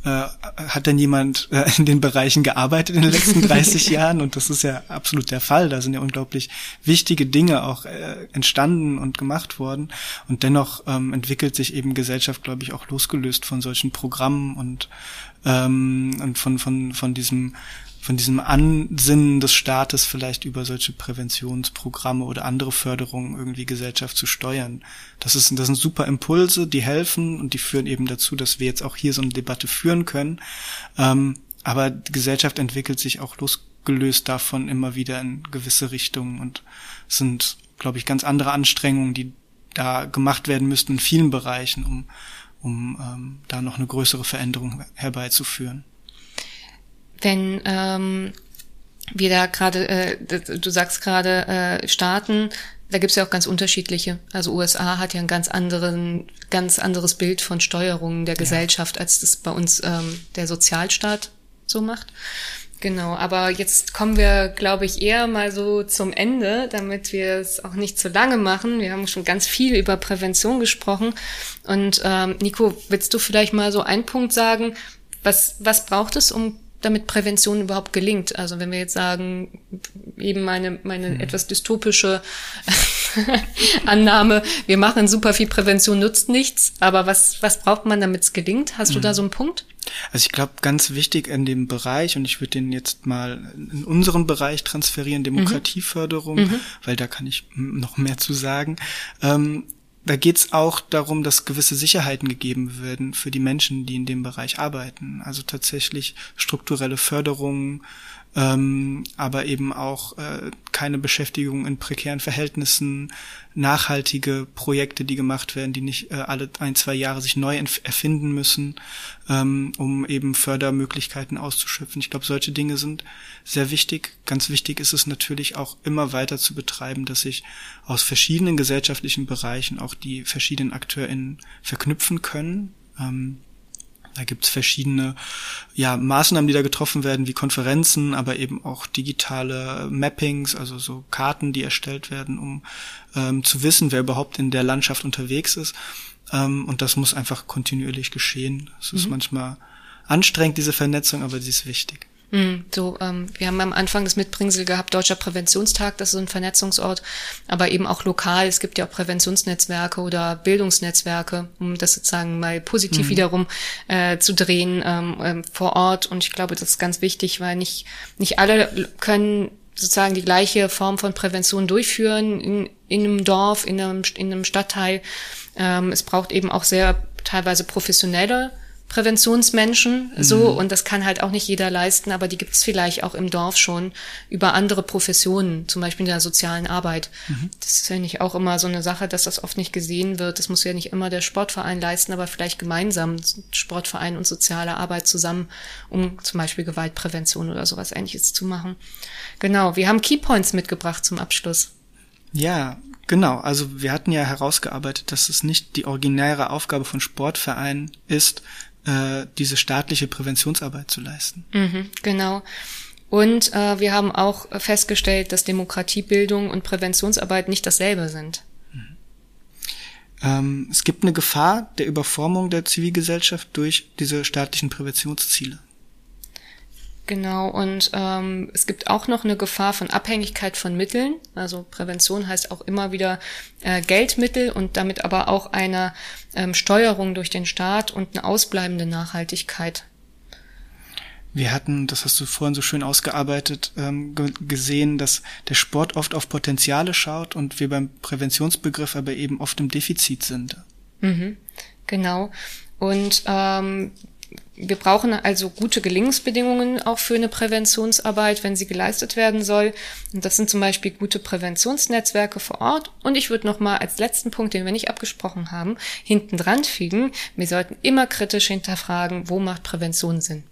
äh, hat denn jemand äh, in den Bereichen gearbeitet in den letzten 30 Jahren? Und das ist ja absolut der Fall. Da sind ja unglaublich wichtige Dinge auch äh, entstanden und gemacht worden. Und dennoch ähm, entwickelt sich eben Gesellschaft, glaube ich, auch losgelöst von solchen Programmen und, ähm, und von, von, von diesem von diesem Ansinnen des Staates vielleicht über solche Präventionsprogramme oder andere Förderungen irgendwie Gesellschaft zu steuern. Das ist, das sind super Impulse, die helfen und die führen eben dazu, dass wir jetzt auch hier so eine Debatte führen können. Ähm, aber die Gesellschaft entwickelt sich auch losgelöst davon immer wieder in gewisse Richtungen und sind, glaube ich, ganz andere Anstrengungen, die da gemacht werden müssten in vielen Bereichen, um, um ähm, da noch eine größere Veränderung herbeizuführen wenn ähm, wir da gerade, äh, du sagst gerade äh, Staaten, da gibt's ja auch ganz unterschiedliche. Also USA hat ja ein ganz anderen, ganz anderes Bild von Steuerung der Gesellschaft, ja. als das bei uns ähm, der Sozialstaat so macht. Genau, aber jetzt kommen wir, glaube ich, eher mal so zum Ende, damit wir es auch nicht zu lange machen. Wir haben schon ganz viel über Prävention gesprochen. Und ähm, Nico, willst du vielleicht mal so einen Punkt sagen? Was, was braucht es, um damit Prävention überhaupt gelingt. Also wenn wir jetzt sagen, eben meine, meine hm. etwas dystopische Annahme, wir machen super viel Prävention, nutzt nichts, aber was, was braucht man, damit es gelingt? Hast hm. du da hm. so einen Punkt? Also ich glaube, ganz wichtig in dem Bereich, und ich würde den jetzt mal in unseren Bereich transferieren, Demokratieförderung, mhm. weil da kann ich noch mehr zu sagen, ähm, da geht's auch darum, dass gewisse Sicherheiten gegeben werden für die Menschen, die in dem Bereich arbeiten. Also tatsächlich strukturelle Förderungen, ähm, aber eben auch äh, keine Beschäftigung in prekären Verhältnissen, nachhaltige Projekte, die gemacht werden, die nicht äh, alle ein, zwei Jahre sich neu erfinden müssen, ähm, um eben Fördermöglichkeiten auszuschöpfen. Ich glaube, solche Dinge sind sehr wichtig. Ganz wichtig ist es natürlich auch immer weiter zu betreiben, dass sich aus verschiedenen gesellschaftlichen Bereichen auch die verschiedenen AkteurInnen verknüpfen können. Ähm, da gibt's verschiedene ja, Maßnahmen, die da getroffen werden, wie Konferenzen, aber eben auch digitale Mappings, also so Karten, die erstellt werden, um ähm, zu wissen, wer überhaupt in der Landschaft unterwegs ist. Ähm, und das muss einfach kontinuierlich geschehen. Es ist mhm. manchmal anstrengend, diese Vernetzung, aber sie ist wichtig. Hm, so, ähm, wir haben am Anfang das Mitbringsel gehabt, Deutscher Präventionstag, das ist so ein Vernetzungsort, aber eben auch lokal. Es gibt ja auch Präventionsnetzwerke oder Bildungsnetzwerke, um das sozusagen mal positiv mhm. wiederum äh, zu drehen ähm, ähm, vor Ort. Und ich glaube, das ist ganz wichtig, weil nicht, nicht alle können sozusagen die gleiche Form von Prävention durchführen in, in einem Dorf, in einem, in einem Stadtteil. Ähm, es braucht eben auch sehr teilweise professionelle Präventionsmenschen so mhm. und das kann halt auch nicht jeder leisten, aber die gibt es vielleicht auch im Dorf schon über andere Professionen, zum Beispiel in der sozialen Arbeit. Mhm. Das ist ja nicht auch immer so eine Sache, dass das oft nicht gesehen wird. Das muss ja nicht immer der Sportverein leisten, aber vielleicht gemeinsam Sportverein und soziale Arbeit zusammen, um zum Beispiel Gewaltprävention oder sowas ähnliches zu machen. Genau, wir haben Keypoints mitgebracht zum Abschluss. Ja, Genau, also wir hatten ja herausgearbeitet, dass es nicht die originäre Aufgabe von Sportvereinen ist, äh, diese staatliche Präventionsarbeit zu leisten. Mhm, genau. Und äh, wir haben auch festgestellt, dass Demokratiebildung und Präventionsarbeit nicht dasselbe sind. Mhm. Ähm, es gibt eine Gefahr der Überformung der Zivilgesellschaft durch diese staatlichen Präventionsziele. Genau, und ähm, es gibt auch noch eine Gefahr von Abhängigkeit von Mitteln. Also Prävention heißt auch immer wieder äh, Geldmittel und damit aber auch eine ähm, Steuerung durch den Staat und eine ausbleibende Nachhaltigkeit. Wir hatten, das hast du vorhin so schön ausgearbeitet, ähm, gesehen, dass der Sport oft auf Potenziale schaut und wir beim Präventionsbegriff aber eben oft im Defizit sind. Mhm, genau. Und ähm, wir brauchen also gute Gelingensbedingungen auch für eine Präventionsarbeit, wenn sie geleistet werden soll. Und das sind zum Beispiel gute Präventionsnetzwerke vor Ort. Und ich würde noch mal als letzten Punkt, den wir nicht abgesprochen haben, hinten dran fügen. Wir sollten immer kritisch hinterfragen, wo macht Prävention Sinn.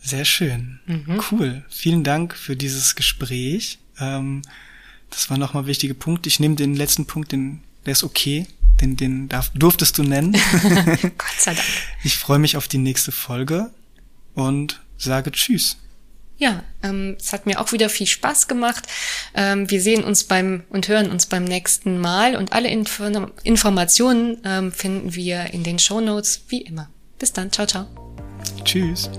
Sehr schön. Mhm. Cool. Vielen Dank für dieses Gespräch. Ähm, das war nochmal wichtige Punkte. Ich nehme den letzten Punkt, den, der ist okay den, den darf, durftest du nennen. Gott sei Dank. Ich freue mich auf die nächste Folge und sage Tschüss. Ja, ähm, es hat mir auch wieder viel Spaß gemacht. Ähm, wir sehen uns beim und hören uns beim nächsten Mal und alle Info Informationen ähm, finden wir in den Show Notes wie immer. Bis dann, ciao, ciao. Tschüss.